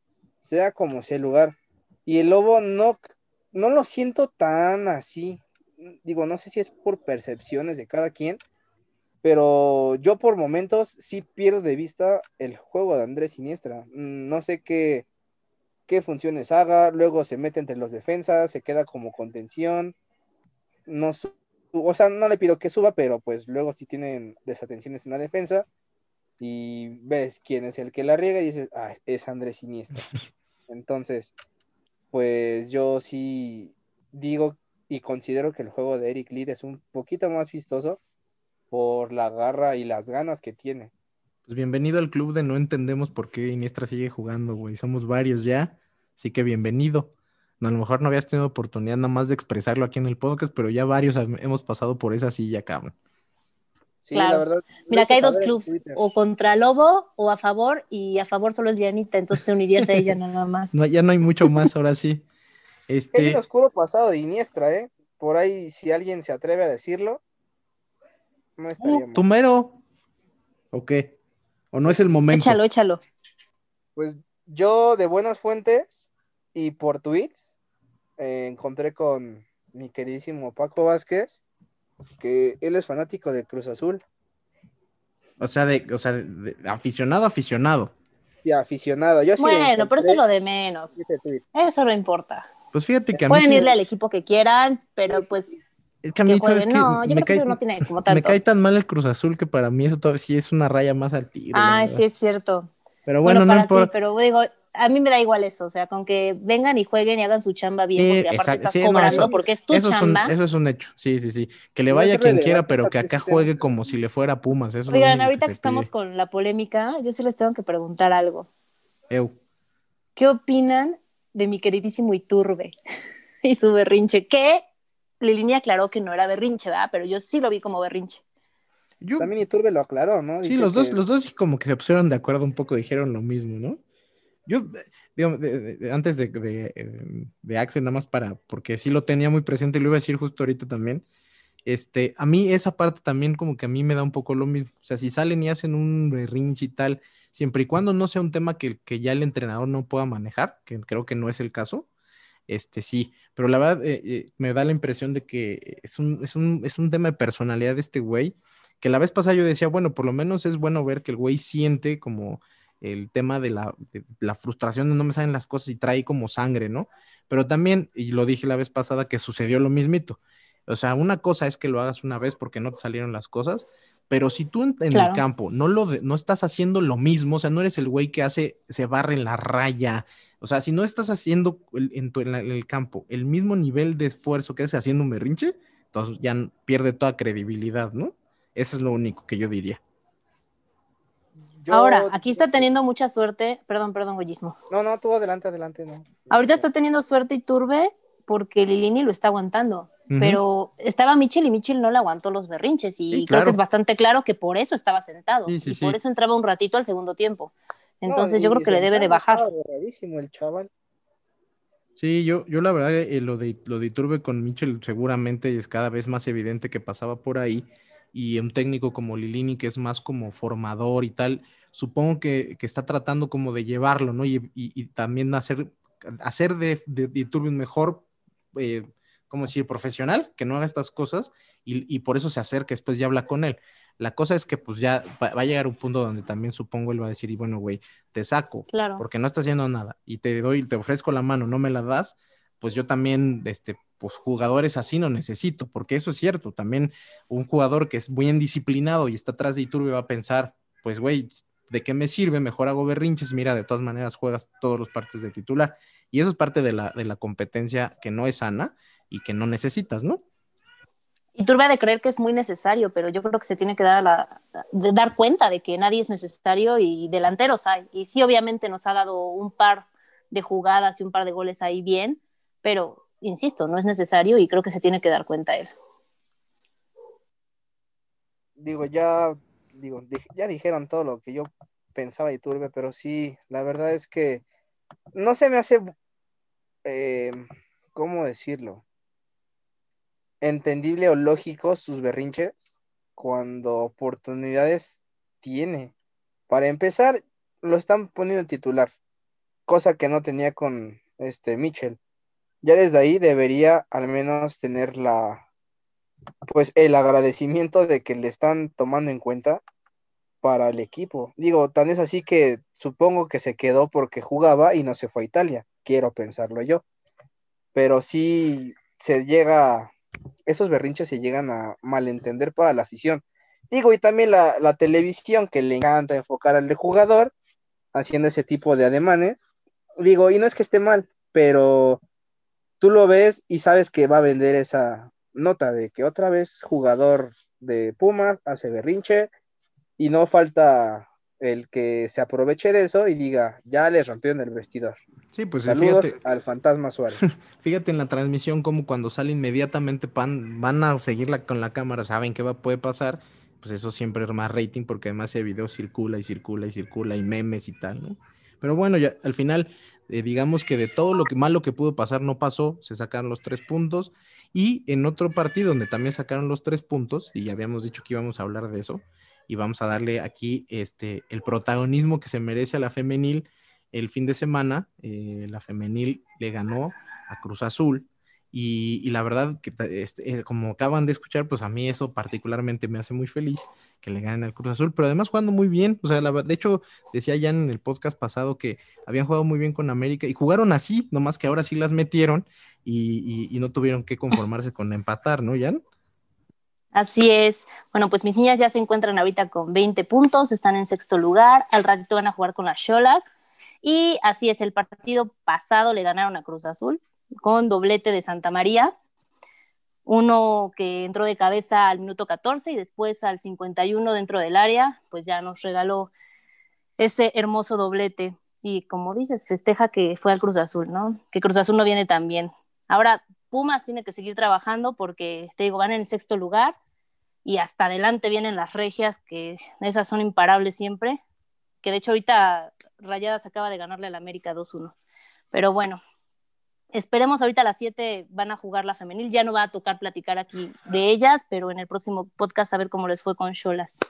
sea como sea el lugar. Y el lobo no, no lo siento tan así. Digo, no sé si es por percepciones de cada quien, pero yo por momentos sí pierdo de vista el juego de Andrés Siniestra. No sé qué, qué funciones haga, luego se mete entre los defensas, se queda como contención, no o sea, no le pido que suba, pero pues luego si tienen desatenciones en la defensa y ves quién es el que la riega y dices, ah, es Andrés Siniestra. Entonces, pues yo sí digo y considero que el juego de Eric Lear es un poquito más vistoso por la garra y las ganas que tiene. Pues bienvenido al club de no entendemos por qué Iniestra sigue jugando, güey. Somos varios ya, así que bienvenido. a lo mejor no habías tenido oportunidad nada más de expresarlo aquí en el podcast, pero ya varios hemos pasado por esa silla, cabrón. Sí, la verdad. Mira, acá hay dos clubs, o contra Lobo o a favor, y a favor solo es Dianita, entonces te unirías a ella nada más. No, ya no hay mucho más, ahora sí. Este... Es el oscuro pasado de Iniestra, ¿eh? Por ahí, si alguien se atreve a decirlo, no estaría uh, ¿Tumero? ¿O qué? ¿O no es el momento? Échalo, échalo. Pues yo de buenas fuentes y por tweets eh, encontré con mi queridísimo Paco Vázquez que él es fanático de Cruz Azul. O sea, de, o sea, aficionado, aficionado. Sí, aficionado. Yo bueno, pero eso es lo de menos. Eso no importa. Pues fíjate que a mí Pueden irle al equipo que quieran, pero pues es que a mí, ¿sabes No, yo me creo que no tiene como tanto. Me cae tan mal el Cruz Azul que para mí eso todavía sí es una raya más al tigre. Ah, sí es cierto. Pero bueno, no importa. pero digo, a mí me da igual eso, o sea, con que vengan y jueguen y hagan su chamba bien, porque aparte estás cobrando, porque es tu chamba. eso es un hecho, sí, sí, sí. Que le vaya quien quiera, pero que acá juegue como si le fuera Pumas. Eso Oigan, ahorita que, estamos con la polémica, yo sí les tengo que preguntar algo. Eu. ¿Qué opinan de mi queridísimo Iturbe y su berrinche? ¿Qué Lilini aclaró que no era berrinche, ¿verdad? Pero yo sí lo vi como berrinche. También Iturbe lo aclaró, ¿no? sí, los dos, los dos como que se pusieron de acuerdo un poco, dijeron lo mismo, ¿no? Yo, digamos, antes de, de, de, Axel, nada más para, porque sí lo tenía muy presente y lo iba a decir justo ahorita también, este, a mí esa parte también como que a mí me da un poco lo mismo. O sea, si salen y hacen un berrinche y tal, siempre y cuando no sea un tema que, que ya el entrenador no pueda manejar, que creo que no es el caso, este sí, pero la verdad eh, eh, me da la impresión de que es un, es, un, es un tema de personalidad de este güey, que la vez pasada yo decía, bueno, por lo menos es bueno ver que el güey siente como el tema de la, de la, frustración de no me salen las cosas y trae como sangre, ¿no? Pero también, y lo dije la vez pasada, que sucedió lo mismito. O sea, una cosa es que lo hagas una vez porque no te salieron las cosas, pero si tú en, el campo no, lo no estás haciendo lo mismo, o sea, no eres el güey que hace, se barre en la raya, o sea, si no estás haciendo en, el campo el mismo nivel de esfuerzo que hace haciendo un berrinche, entonces ya pierde toda credibilidad, ¿no? Eso es lo único que yo diría. Ahora, aquí está teniendo mucha suerte, perdón, perdón, Goyismo. No, no, tú adelante, adelante, no. Ahorita está teniendo suerte y turbe porque Lilini lo está aguantando pero estaba Michel y Michel no le aguantó los berrinches y creo que es bastante claro que por eso estaba sentado y por eso entraba un ratito al segundo tiempo. Entonces yo creo que le debe de bajar. El chaval. Sí, yo, yo la verdad eh, lo de lo de Iturbe con Michel seguramente es cada vez más evidente que pasaba por ahí y un técnico como Lilini que es más como formador y tal, supongo que, que está tratando como de llevarlo, ¿no? Y, y, también hacer, hacer de, de, de Iturbe un mejor eh, como decir, profesional, que no haga estas cosas y, por eso se acerca, después ya habla con él. La cosa es que pues ya va, a llegar un punto donde también supongo él va a decir, y bueno, güey, te saco, porque no estás haciendo nada y te doy, te ofrezco la mano, no me la das, pues yo también, este, pues jugadores así no necesito, porque eso es cierto, también un jugador que es bien disciplinado y está atrás de Iturbe va a pensar, pues güey, ¿de qué me sirve? Mejor hago berrinches, mira, de todas maneras juegas todos los partidos de titular. Y eso es parte de la, de la competencia que no es sana y que no necesitas, ¿no? Y turba de creer que es muy necesario, pero yo creo que se tiene que dar, la, de dar cuenta de que nadie es necesario y delanteros hay. Y sí, obviamente nos ha dado un par de jugadas y un par de goles ahí bien, pero insisto, no es necesario y creo que se tiene que dar cuenta él. Digo, ya, digo, ya dijeron todo lo que yo pensaba y turbe, pero sí, la verdad es que no se me hace, eh, ¿cómo decirlo? Entendible o lógico sus berrinches cuando oportunidades tiene. Para empezar, lo están poniendo en titular, cosa que no tenía con este Mitchell. Ya desde ahí debería al menos tener la pues el agradecimiento de que le están tomando en cuenta para el equipo. Digo, tan es así que supongo que se quedó porque jugaba y no se fue a Italia, quiero pensarlo yo. Pero sí se llega esos berrinches se llegan a malentender para la afición. Digo, y también la, televisión que le encanta enfocar al jugador haciendo ese tipo de ademanes. Digo, y no es que esté mal, pero tú lo ves y sabes que va a vender esa nota de que otra vez jugador de Pumas hace berrinche y no falta el que se aproveche de eso y diga, ya les rompieron el vestidor. Sí, pues Saludos al fantasma Suárez. Fíjate en la transmisión como cuando sale inmediatamente pan, van a seguirla con la cámara, saben qué va, puede pasar, pues eso siempre es más rating porque además ese video circula y circula y circula y memes y tal, ¿no? Pero bueno, ya al final, eh, digamos que de todo lo que malo que pudo pasar no pasó, se sacaron los tres puntos y en otro partido donde también sacaron los tres puntos, y ya habíamos dicho que íbamos a hablar de eso, y vamos a darle aquí este, el protagonismo que se merece a la femenil el fin de semana eh, la femenil le ganó a Cruz Azul y, la verdad que este, eh, como acaban de escuchar, pues a mí eso particularmente me hace muy feliz que le ganen al Cruz Azul, pero además jugando muy bien, o sea, de hecho decía ya en el podcast pasado que habían jugado muy bien con América y jugaron así, nomás que ahora sí las metieron y, y no tuvieron que conformarse con empatar, ¿no, Jan? Así es. Bueno, pues mis niñas ya se encuentran ahorita con 20 puntos, están en sexto lugar. Al ratito van a jugar con las Cholas. Y así es, el partido pasado le ganaron a Cruz Azul con doblete de Santa María. Uno que entró de cabeza al minuto 14 y después al 51 dentro del área, pues ya nos regaló ese hermoso doblete. Y como dices, festeja que fue al Cruz Azul, ¿no? Que Cruz Azul no viene tan bien. Ahora, Pumas tiene que seguir trabajando porque, te digo, van en el sexto lugar y hasta adelante vienen las regias, que esas son imparables siempre. Que de hecho ahorita Rayadas acaba de ganarle al América 2-1. Pero bueno, esperemos ahorita a las 7 van a jugar la femenil. Ya no va a tocar platicar aquí de ellas, pero en el próximo podcast a ver cómo les fue con Cholas.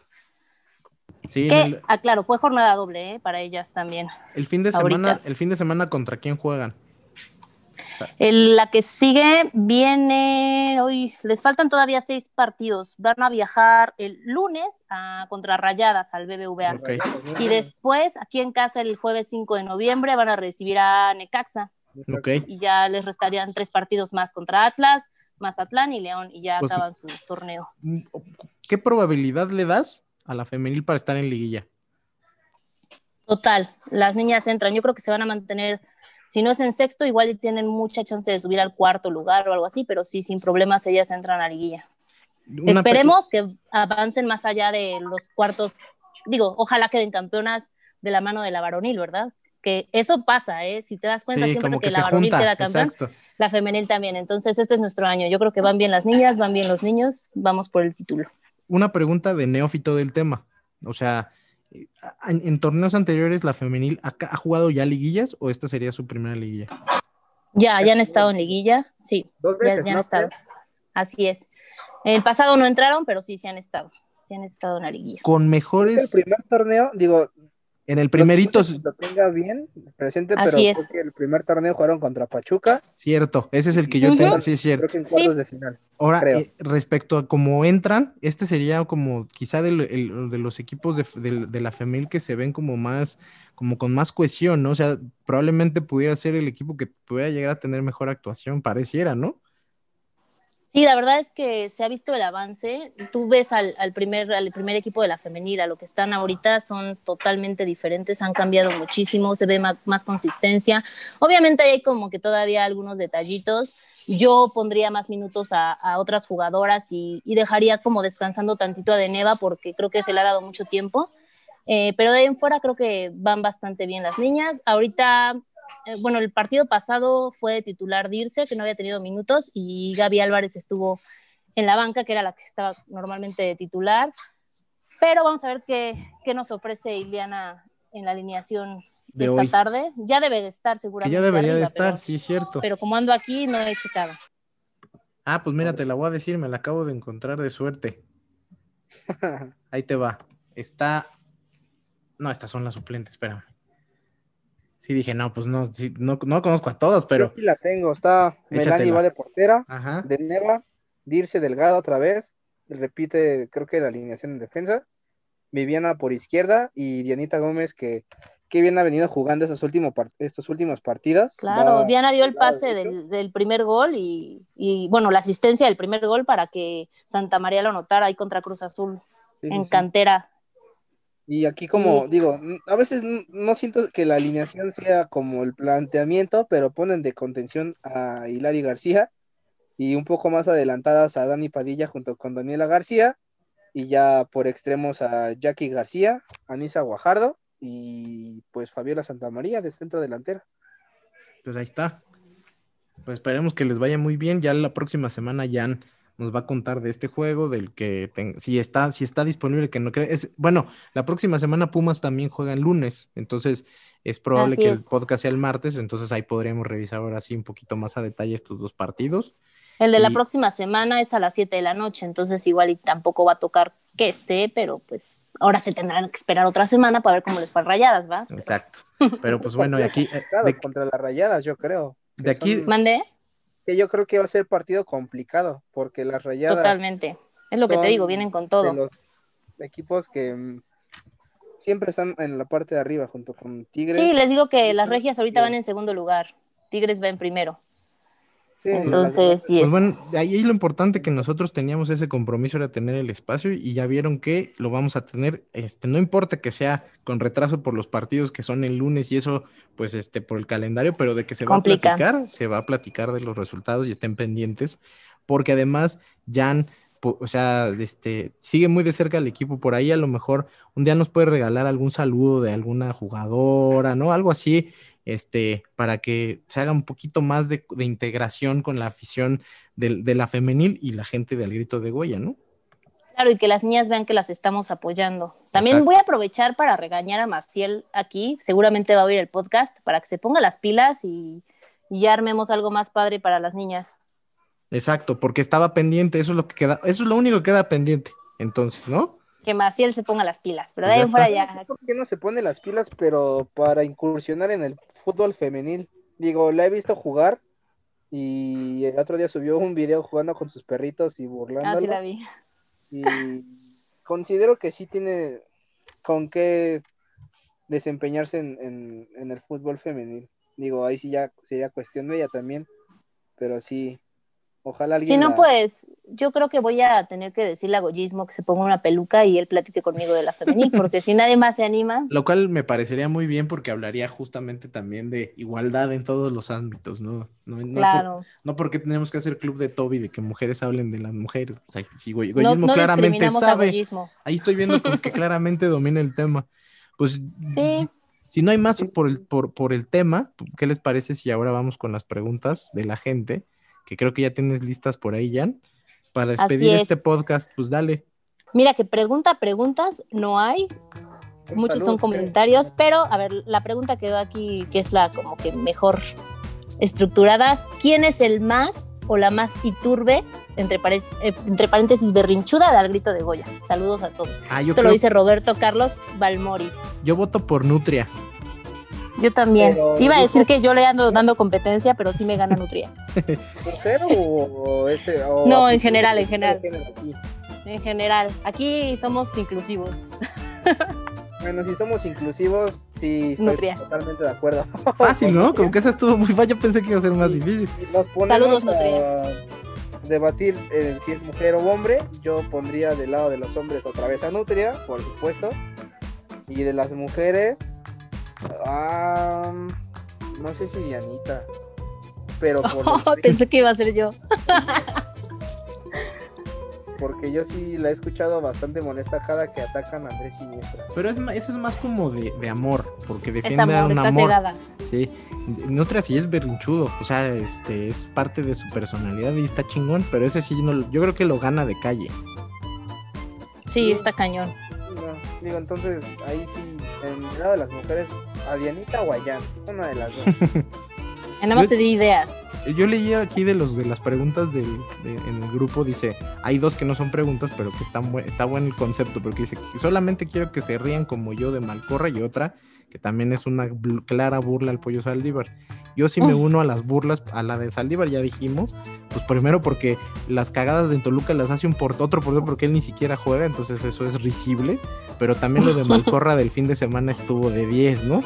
Sí, que, aclaro, fue jornada doble ¿eh? para ellas también. El fin de semana, el fin de semana contra quién juegan la que sigue viene, hoy les faltan todavía seis partidos. Van a viajar el lunes a contra Rayadas al BBVA. Y después, aquí en casa, el jueves 5 de noviembre, van a recibir a Necaxa. Y ya les restarían tres partidos más contra Atlas, Mazatlán y León, y ya pues, acaban su torneo. ¿Qué probabilidad le das a la femenil para estar en liguilla? Total, las niñas entran. Yo creo que se van a mantener si no es en sexto, igual tienen mucha chance de subir al cuarto lugar o algo así, pero sí, sin problemas ellas entran a liguilla. Esperemos que avancen más allá de los cuartos. Digo, ojalá queden campeonas de la mano de la varonil, ¿verdad? Que eso pasa, ¿eh? Si te das cuenta, siempre que, la varonil queda campeón, la femenil también. Entonces, este es nuestro año. Yo creo que van bien las niñas, van bien los niños, vamos por el título. Una pregunta de neófito del tema. O sea, en, torneos anteriores la femenil ha, jugado ya liguillas o esta sería su primera liguilla? Ya, ya han estado en liguilla, sí. Dos veces, ya, han estado. Así es. En el pasado no entraron, pero sí, se han estado. Sí han estado en la liguilla. Con mejores. El primer torneo, digo, en el primerito. Lo tenga bien presente, pero es. el primer torneo jugaron contra Pachuca. Cierto, ese es el que yo tengo, sí, es cierto. Creo que en cuartos de final. Ahora, eh, respecto a cómo entran, este sería como quizá de, de los equipos de, de, la femil que se ven como más, como con más cohesión, ¿no? O sea, probablemente pudiera ser el equipo que pudiera llegar a tener mejor actuación, pareciera, ¿no? Sí, la verdad es que se ha visto el avance. Tú ves al, al, primer, al primer equipo de la femenil, a lo que están ahorita, son totalmente diferentes, han cambiado muchísimo, se ve más, más consistencia. Obviamente hay como que todavía algunos detallitos. Yo pondría más minutos a, a otras jugadoras y, y, dejaría como descansando tantito a Deneva porque creo que se le ha dado mucho tiempo. Eh, pero de ahí en fuera creo que van bastante bien las niñas. Ahorita eh, bueno, el partido pasado fue de titular Dirce, que no había tenido minutos, y Gaby Álvarez estuvo en la banca, que era la que estaba normalmente de titular. Pero vamos a ver qué, qué nos ofrece Iliana en la alineación de esta hoy. tarde. Ya debe de estar seguramente. Que ya debería arriba, de estar, pero, sí, es cierto. Pero como ando aquí, no he checado. Ah, pues mira, te la voy a decir, me la acabo de encontrar de suerte. Ahí te va. Está. No, estas son las suplentes, espérame. Sí, dije, no, pues no, sí, no, no, conozco a todos, pero. Yo sí la tengo, está Échatela. Melanie va de portera, Ajá. de Neva, Dirce Delgado otra vez, repite, creo que la alineación en defensa, Viviana por izquierda y Dianita Gómez que, que bien ha venido jugando estos últimos, estos últimos partidos. Claro, Va Diana dio el pase del, del primer gol y, y, bueno, la asistencia del primer gol para que Santa María lo anotara ahí contra Cruz Azul sí, en sí. cantera. Y aquí como Sí. digo, a veces no siento que la alineación sea como el planteamiento, pero ponen de contención a Hilary García y un poco más adelantadas a Dani Padilla junto con Daniela García y ya por extremos a Jackie García, Anisa Guajardo y pues Fabiola Santamaría de centro delantera. Pues ahí está. Pues esperemos que les vaya muy bien. Ya la próxima semana Jan nos va a contar de este juego, del que ten- si está, si está disponible, que no cree. Es, bueno, la próxima semana Pumas también juega el lunes, entonces es probable Así que es. el podcast sea el martes, entonces ahí podríamos revisar ahora sí un poquito más a detalle estos dos partidos. El de la próxima semana es a las 7 de la noche, entonces igual y tampoco va a tocar que esté, pero pues ahora se tendrán que esperar otra semana para ver cómo les fue a Rayadas, ¿va? Exacto. Pero pues bueno, y aquí, eh, Claro, de, contra las Rayadas, yo creo. que de aquí, son- ¿Mandé? Que yo creo que va a ser partido complicado porque las Rayadas Totalmente. Es lo que te digo, vienen con de todo. los equipos que mm, siempre están en la parte de arriba junto con Tigres. Sí, les digo que las regias ahorita van en segundo lugar. Tigres va en primero. Sí, Entonces, sí Pues es. bueno, ahí lo importante que nosotros teníamos ese compromiso era tener el espacio y ya vieron que lo vamos a tener, este, no importa que sea con retraso por los partidos que son el lunes y eso, pues este, por el calendario, pero de que se va a platicar, se va a platicar de los resultados y estén pendientes, porque además Jan, o sea, este, sigue muy de cerca el equipo, por ahí a lo mejor un día nos puede regalar algún saludo de alguna jugadora, ¿no? Algo así, este, para que se haga un poquito más de, de integración con la afición del- de, la femenil y la gente del grito de Goya, ¿no? Claro, y que las niñas vean que las estamos apoyando. También Exacto. voy a aprovechar para regañar a Maciel aquí. Seguramente va a oír el podcast para que se ponga las pilas y, y ya armemos algo más padre para las niñas. Exacto, porque estaba pendiente, eso es lo que queda, eso es lo único que queda pendiente, entonces, ¿no? Que Maciel se ponga las pilas. Pero de ahí fuera está. No sé ya. por qué no se pone las pilas, pero para incursionar en el fútbol femenil. Digo, la he visto jugar y el otro día subió un video jugando con sus perritos y Ah, burlándolo. sí la vi. Y considero que sí tiene con qué desempeñarse en, en- en el fútbol femenil. Digo, ahí sí ya sería cuestión de ella también, pero sí, ojalá alguien Si no, la- pues yo creo que voy a tener que decirle a Goyismo que se ponga una peluca y él platique conmigo de la femenil, porque si nadie más se anima, Lo cual me parecería muy bien porque hablaría justamente también de igualdad en todos los ámbitos, ¿no? No, no por- claro. no porque tenemos que hacer club de Toby de que mujeres hablen de las mujeres. O sea, si Goy- Goyismo no claramente sabe, Goyismo. ahí estoy viendo que claramente domina el tema. Pues Sí. si no hay más por el, por, por el tema, ¿qué les parece si ahora vamos con las preguntas de la gente? Que creo que ya tienes listas por ahí, Jan. Para despedir es. este podcast, pues dale. Mira que pregunta, preguntas, no hay. Un Muchos saludo, son comentarios, pero a ver, la pregunta quedó aquí, que es la como que mejor estructurada. ¿Quién es el más o la más iturbe, entre, eh, entre paréntesis, berrinchuda del grito de Goya? Saludos a todos. Ah, Esto creo- lo dice Roberto Carlos Balmori. yo voto por Nutria. Yo también. Pero Iba a decir que yo le ando dando competencia, pero sí me gana Nutria. ¿Mujer o, ese? o No, en general, en general. aquí? En general, aquí somos inclusivos. Bueno, si somos inclusivos, sí, estoy Nutria. totalmente de acuerdo. Fácil, ¿no? Como que esa estuvo muy fácil. Yo pensé que iba a ser más Sí, difícil. nos ponemos Saludos, a- debatir eh, si es mujer o hombre, yo pondría del lado de los hombres otra vez a Nutria, por supuesto. Y de las mujeres, ah, no sé si Dianita. Pero por Oh, pensé que iba a ser yo. porque yo sí la he escuchado bastante molesta cada que atacan a Andrés Siniestra. Pero es, eso es más como de, de amor, porque Es defiende a un está amor. cegada. Sí, Nutria sí es berrinchudo, o sea, este es parte de su personalidad y está chingón, pero ese sí no, lo- yo creo que lo gana de calle. Sí, está cañón. No, digo, entonces ahí sí, en el lado de las mujeres, a Dianita o a Jan, una de las dos. Nada más Yo- te di ideas. Yo leí aquí de los de las preguntas del, de- en el grupo, dice, hay dos que no son preguntas, pero que están bue- está bueno el concepto, porque dice que solamente quiero que se rían como yo de Malcorra y otra que también es una clara burla al pollo Saldívar. Yo sí me uno a las burlas, a la de Saldívar ya dijimos, pues primero porque las cagadas de Toluca las hace un por otro portero porque él ni siquiera juega, entonces eso es risible, pero también lo de Malcorra del fin de semana estuvo de 10, ¿no?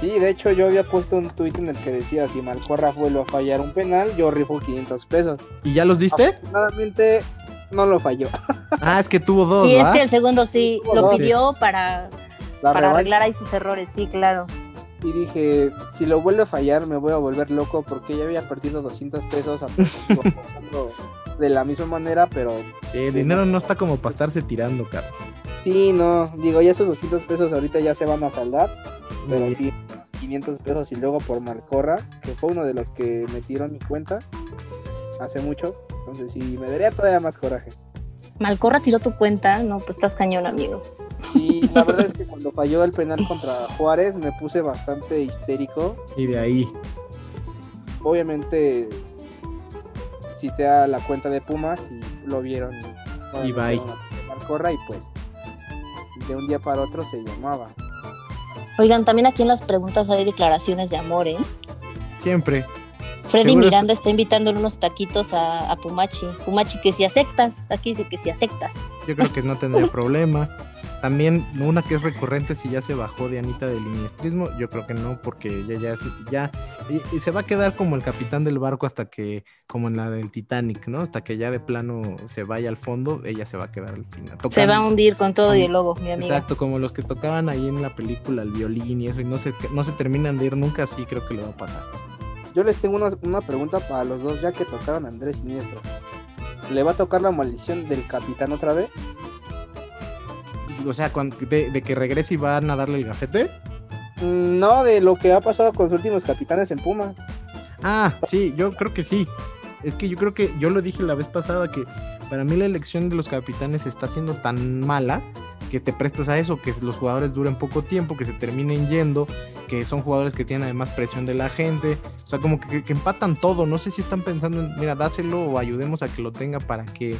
Sí, de hecho yo había puesto un tuit en el que decía, si Malcorra vuelve a fallar un penal, yo rifo 500 pesos. ¿Y ya los diste? Afortunadamente no lo falló. Ah, es que tuvo dos, Y es que el segundo sí lo dos. pidió para, La para revancha. arreglar ahí sus errores, sí, claro. Y dije, si lo vuelve a fallar me voy a volver loco porque ya había perdido 200 pesos apostando de la misma manera, pero Sí, el dinero no está como para estarse tirando, cara. sí, no, digo, ya esos 200 pesos ahorita ya se van a saldar, pero sí, unos 500 pesos y luego por Malcorra, que fue uno de los que metieron mi cuenta hace mucho, entonces sí, me daría todavía más coraje. Malcorra tiró tu cuenta, no, pues estás cañón, amigo. Y la verdad es que cuando falló el penal contra Juárez me puse bastante histérico. Y de ahí. Obviamente cité a la cuenta de Pumas y lo vieron. Y bye. Malcorra y pues de un día para otro se llamaba. Oigan, también aquí en las preguntas hay declaraciones de amor, ¿eh? Siempre. Freddy Seguro es- Miranda está invitando unos taquitos a, a Pumachi. Pumachi, que si aceptas. Aquí dice que si aceptas. Yo creo que no tendría problema. También una que es recurrente si ya se bajó de Anita del iniestrismo, yo creo que no, porque ella ya es, ya, y, y se va a quedar como el capitán del barco hasta que, como en la del Titanic, ¿no? Hasta que ya de plano se vaya al fondo, ella se va a quedar al final. Se va a hundir con todo y el lobo, mi amiga. Exacto, como los que tocaban ahí en la película el violín y eso, y no se, no se terminan de ir nunca, así creo que le va a pasar. Yo les tengo una, una pregunta para los dos, ya que tocaron a Andrés Siniestra. ¿Le va a tocar la maldición del capitán otra vez? O sea, de, de que regrese y van a darle el gafete. Mm, No, de lo que ha pasado con los últimos capitanes en Pumas. Ah, sí, yo creo que sí. Es que yo creo que yo lo dije la vez pasada que para mí la elección de los capitanes está siendo tan mala que te prestas a eso, que los jugadores duren poco tiempo, que se terminen yendo, que son jugadores que tienen además presión de la gente, o sea, como que, empatan todo, no sé si están pensando en, mira, dáselo o ayudemos a que lo tenga para que,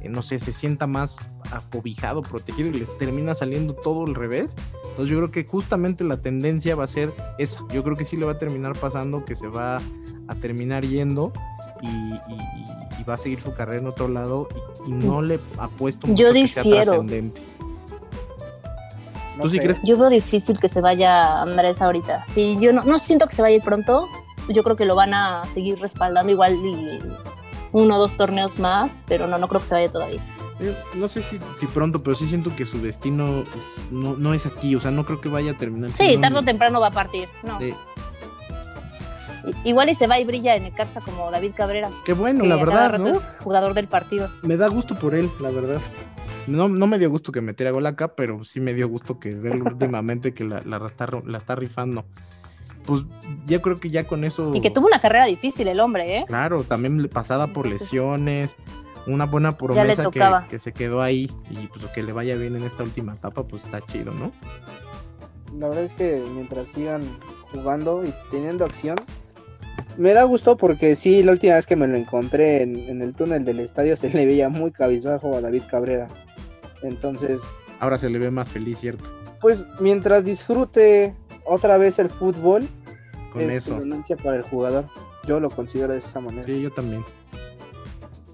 eh, no sé, se sienta más acobijado, protegido y les termina saliendo todo al revés. Entonces yo creo que justamente la tendencia va a ser esa, yo creo que sí le va a terminar pasando, que se va a terminar yendo y, y- y- y va a seguir su carrera en otro lado y, y no le apuesto mucho Yo que sea trascendente. No ¿Tú sí crees? Yo veo difícil que se vaya Andrés ahorita. Sí, yo no, no siento que se vaya a ir pronto. Yo creo que lo van a seguir respaldando igual y uno o dos torneos más, pero no, no creo que se vaya todavía. Eh, No sé si, si pronto, pero sí siento que su destino es- no, no es aquí, o sea, no creo que vaya a terminar. Sí, tarde o temprano va a partir. No. Sí. Igual y se va y brilla en el Caxa como David Cabrera. Qué bueno, que la verdad, ¿no? es jugador del partido. Me da gusto por él, la verdad. No, no me dio gusto que metiera gol acá, pero sí me dio gusto que verlo últimamente que la, la, está, la está rifando. Pues ya creo que ya con eso. Y que tuvo una carrera difícil el hombre, ¿eh? Claro, también pasada por lesiones, una buena promesa que, que se quedó ahí y pues que le vaya bien en esta última etapa, pues está chido, ¿no? La verdad es que mientras sigan jugando y teniendo acción, me da gusto porque sí, la última vez que me lo encontré en, en el túnel del estadio se le veía muy cabizbajo a David Cabrera. Entonces, Ahora se le ve más feliz, ¿cierto? pues mientras disfrute otra vez el fútbol, Con es eso. ganancia para el jugador. Yo lo considero de esa manera. Sí, yo también.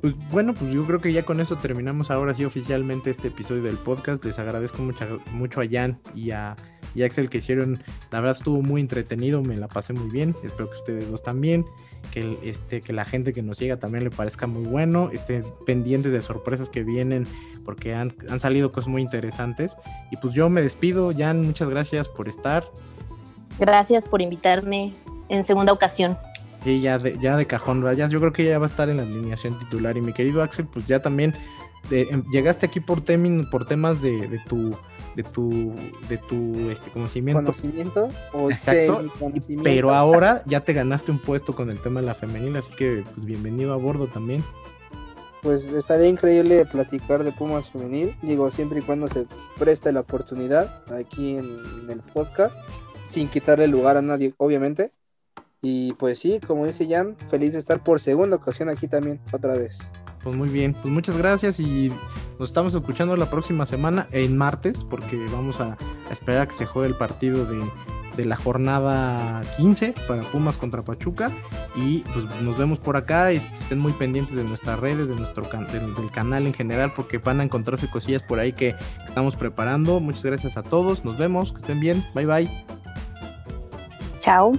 Pues bueno, pues yo creo que ya con eso terminamos ahora sí oficialmente este episodio del podcast. Les agradezco mucho, mucho a Jan y a, Axel que hicieron. La verdad estuvo muy entretenido, me la pasé muy bien. Espero que ustedes dos también. que, este, que la gente que nos llega también le parezca muy bueno, estén pendientes de sorpresas que vienen, porque han, han salido cosas muy interesantes. Y pues yo me despido, Jan, muchas gracias por estar. Gracias por invitarme en segunda ocasión. Ya de, ya de cajón, ya, yo creo que ya va a estar en la alineación titular. Y mi querido Axel, pues ya también em, llegaste aquí por, por temas de, de, tu de tu de tu este conocimiento. Conocimiento o Exacto, pero ahora ya te ganaste un puesto con el tema de la femenil, así que pues bienvenido a bordo también. Pues estaría increíble platicar de Pumas femenil, digo, siempre y cuando se preste la oportunidad aquí en el podcast, sin quitarle lugar a nadie, obviamente. Y pues sí, como dice Jan, feliz de estar por segunda ocasión aquí también, otra vez. Pues muy bien, pues muchas gracias y nos estamos escuchando la próxima semana en martes porque vamos a, esperar a que se juegue el partido de, la jornada 15 para Pumas contra Pachuca y pues nos vemos por acá y estén muy pendientes de nuestras redes, de nuestro del, canal en general porque van a encontrarse cosillas por ahí que estamos preparando. Muchas gracias a todos, nos vemos, que estén bien, bye bye. Chao.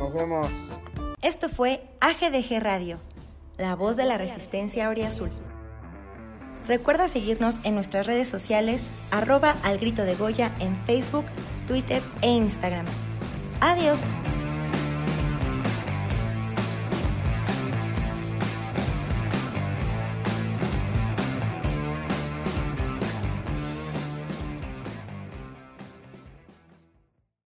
Nos vemos. Esto fue AGDG Radio, la voz de la resistencia Azul. Recuerda seguirnos en nuestras redes sociales, arroba al grito de Goya en Facebook, Twitter e Instagram. Adiós.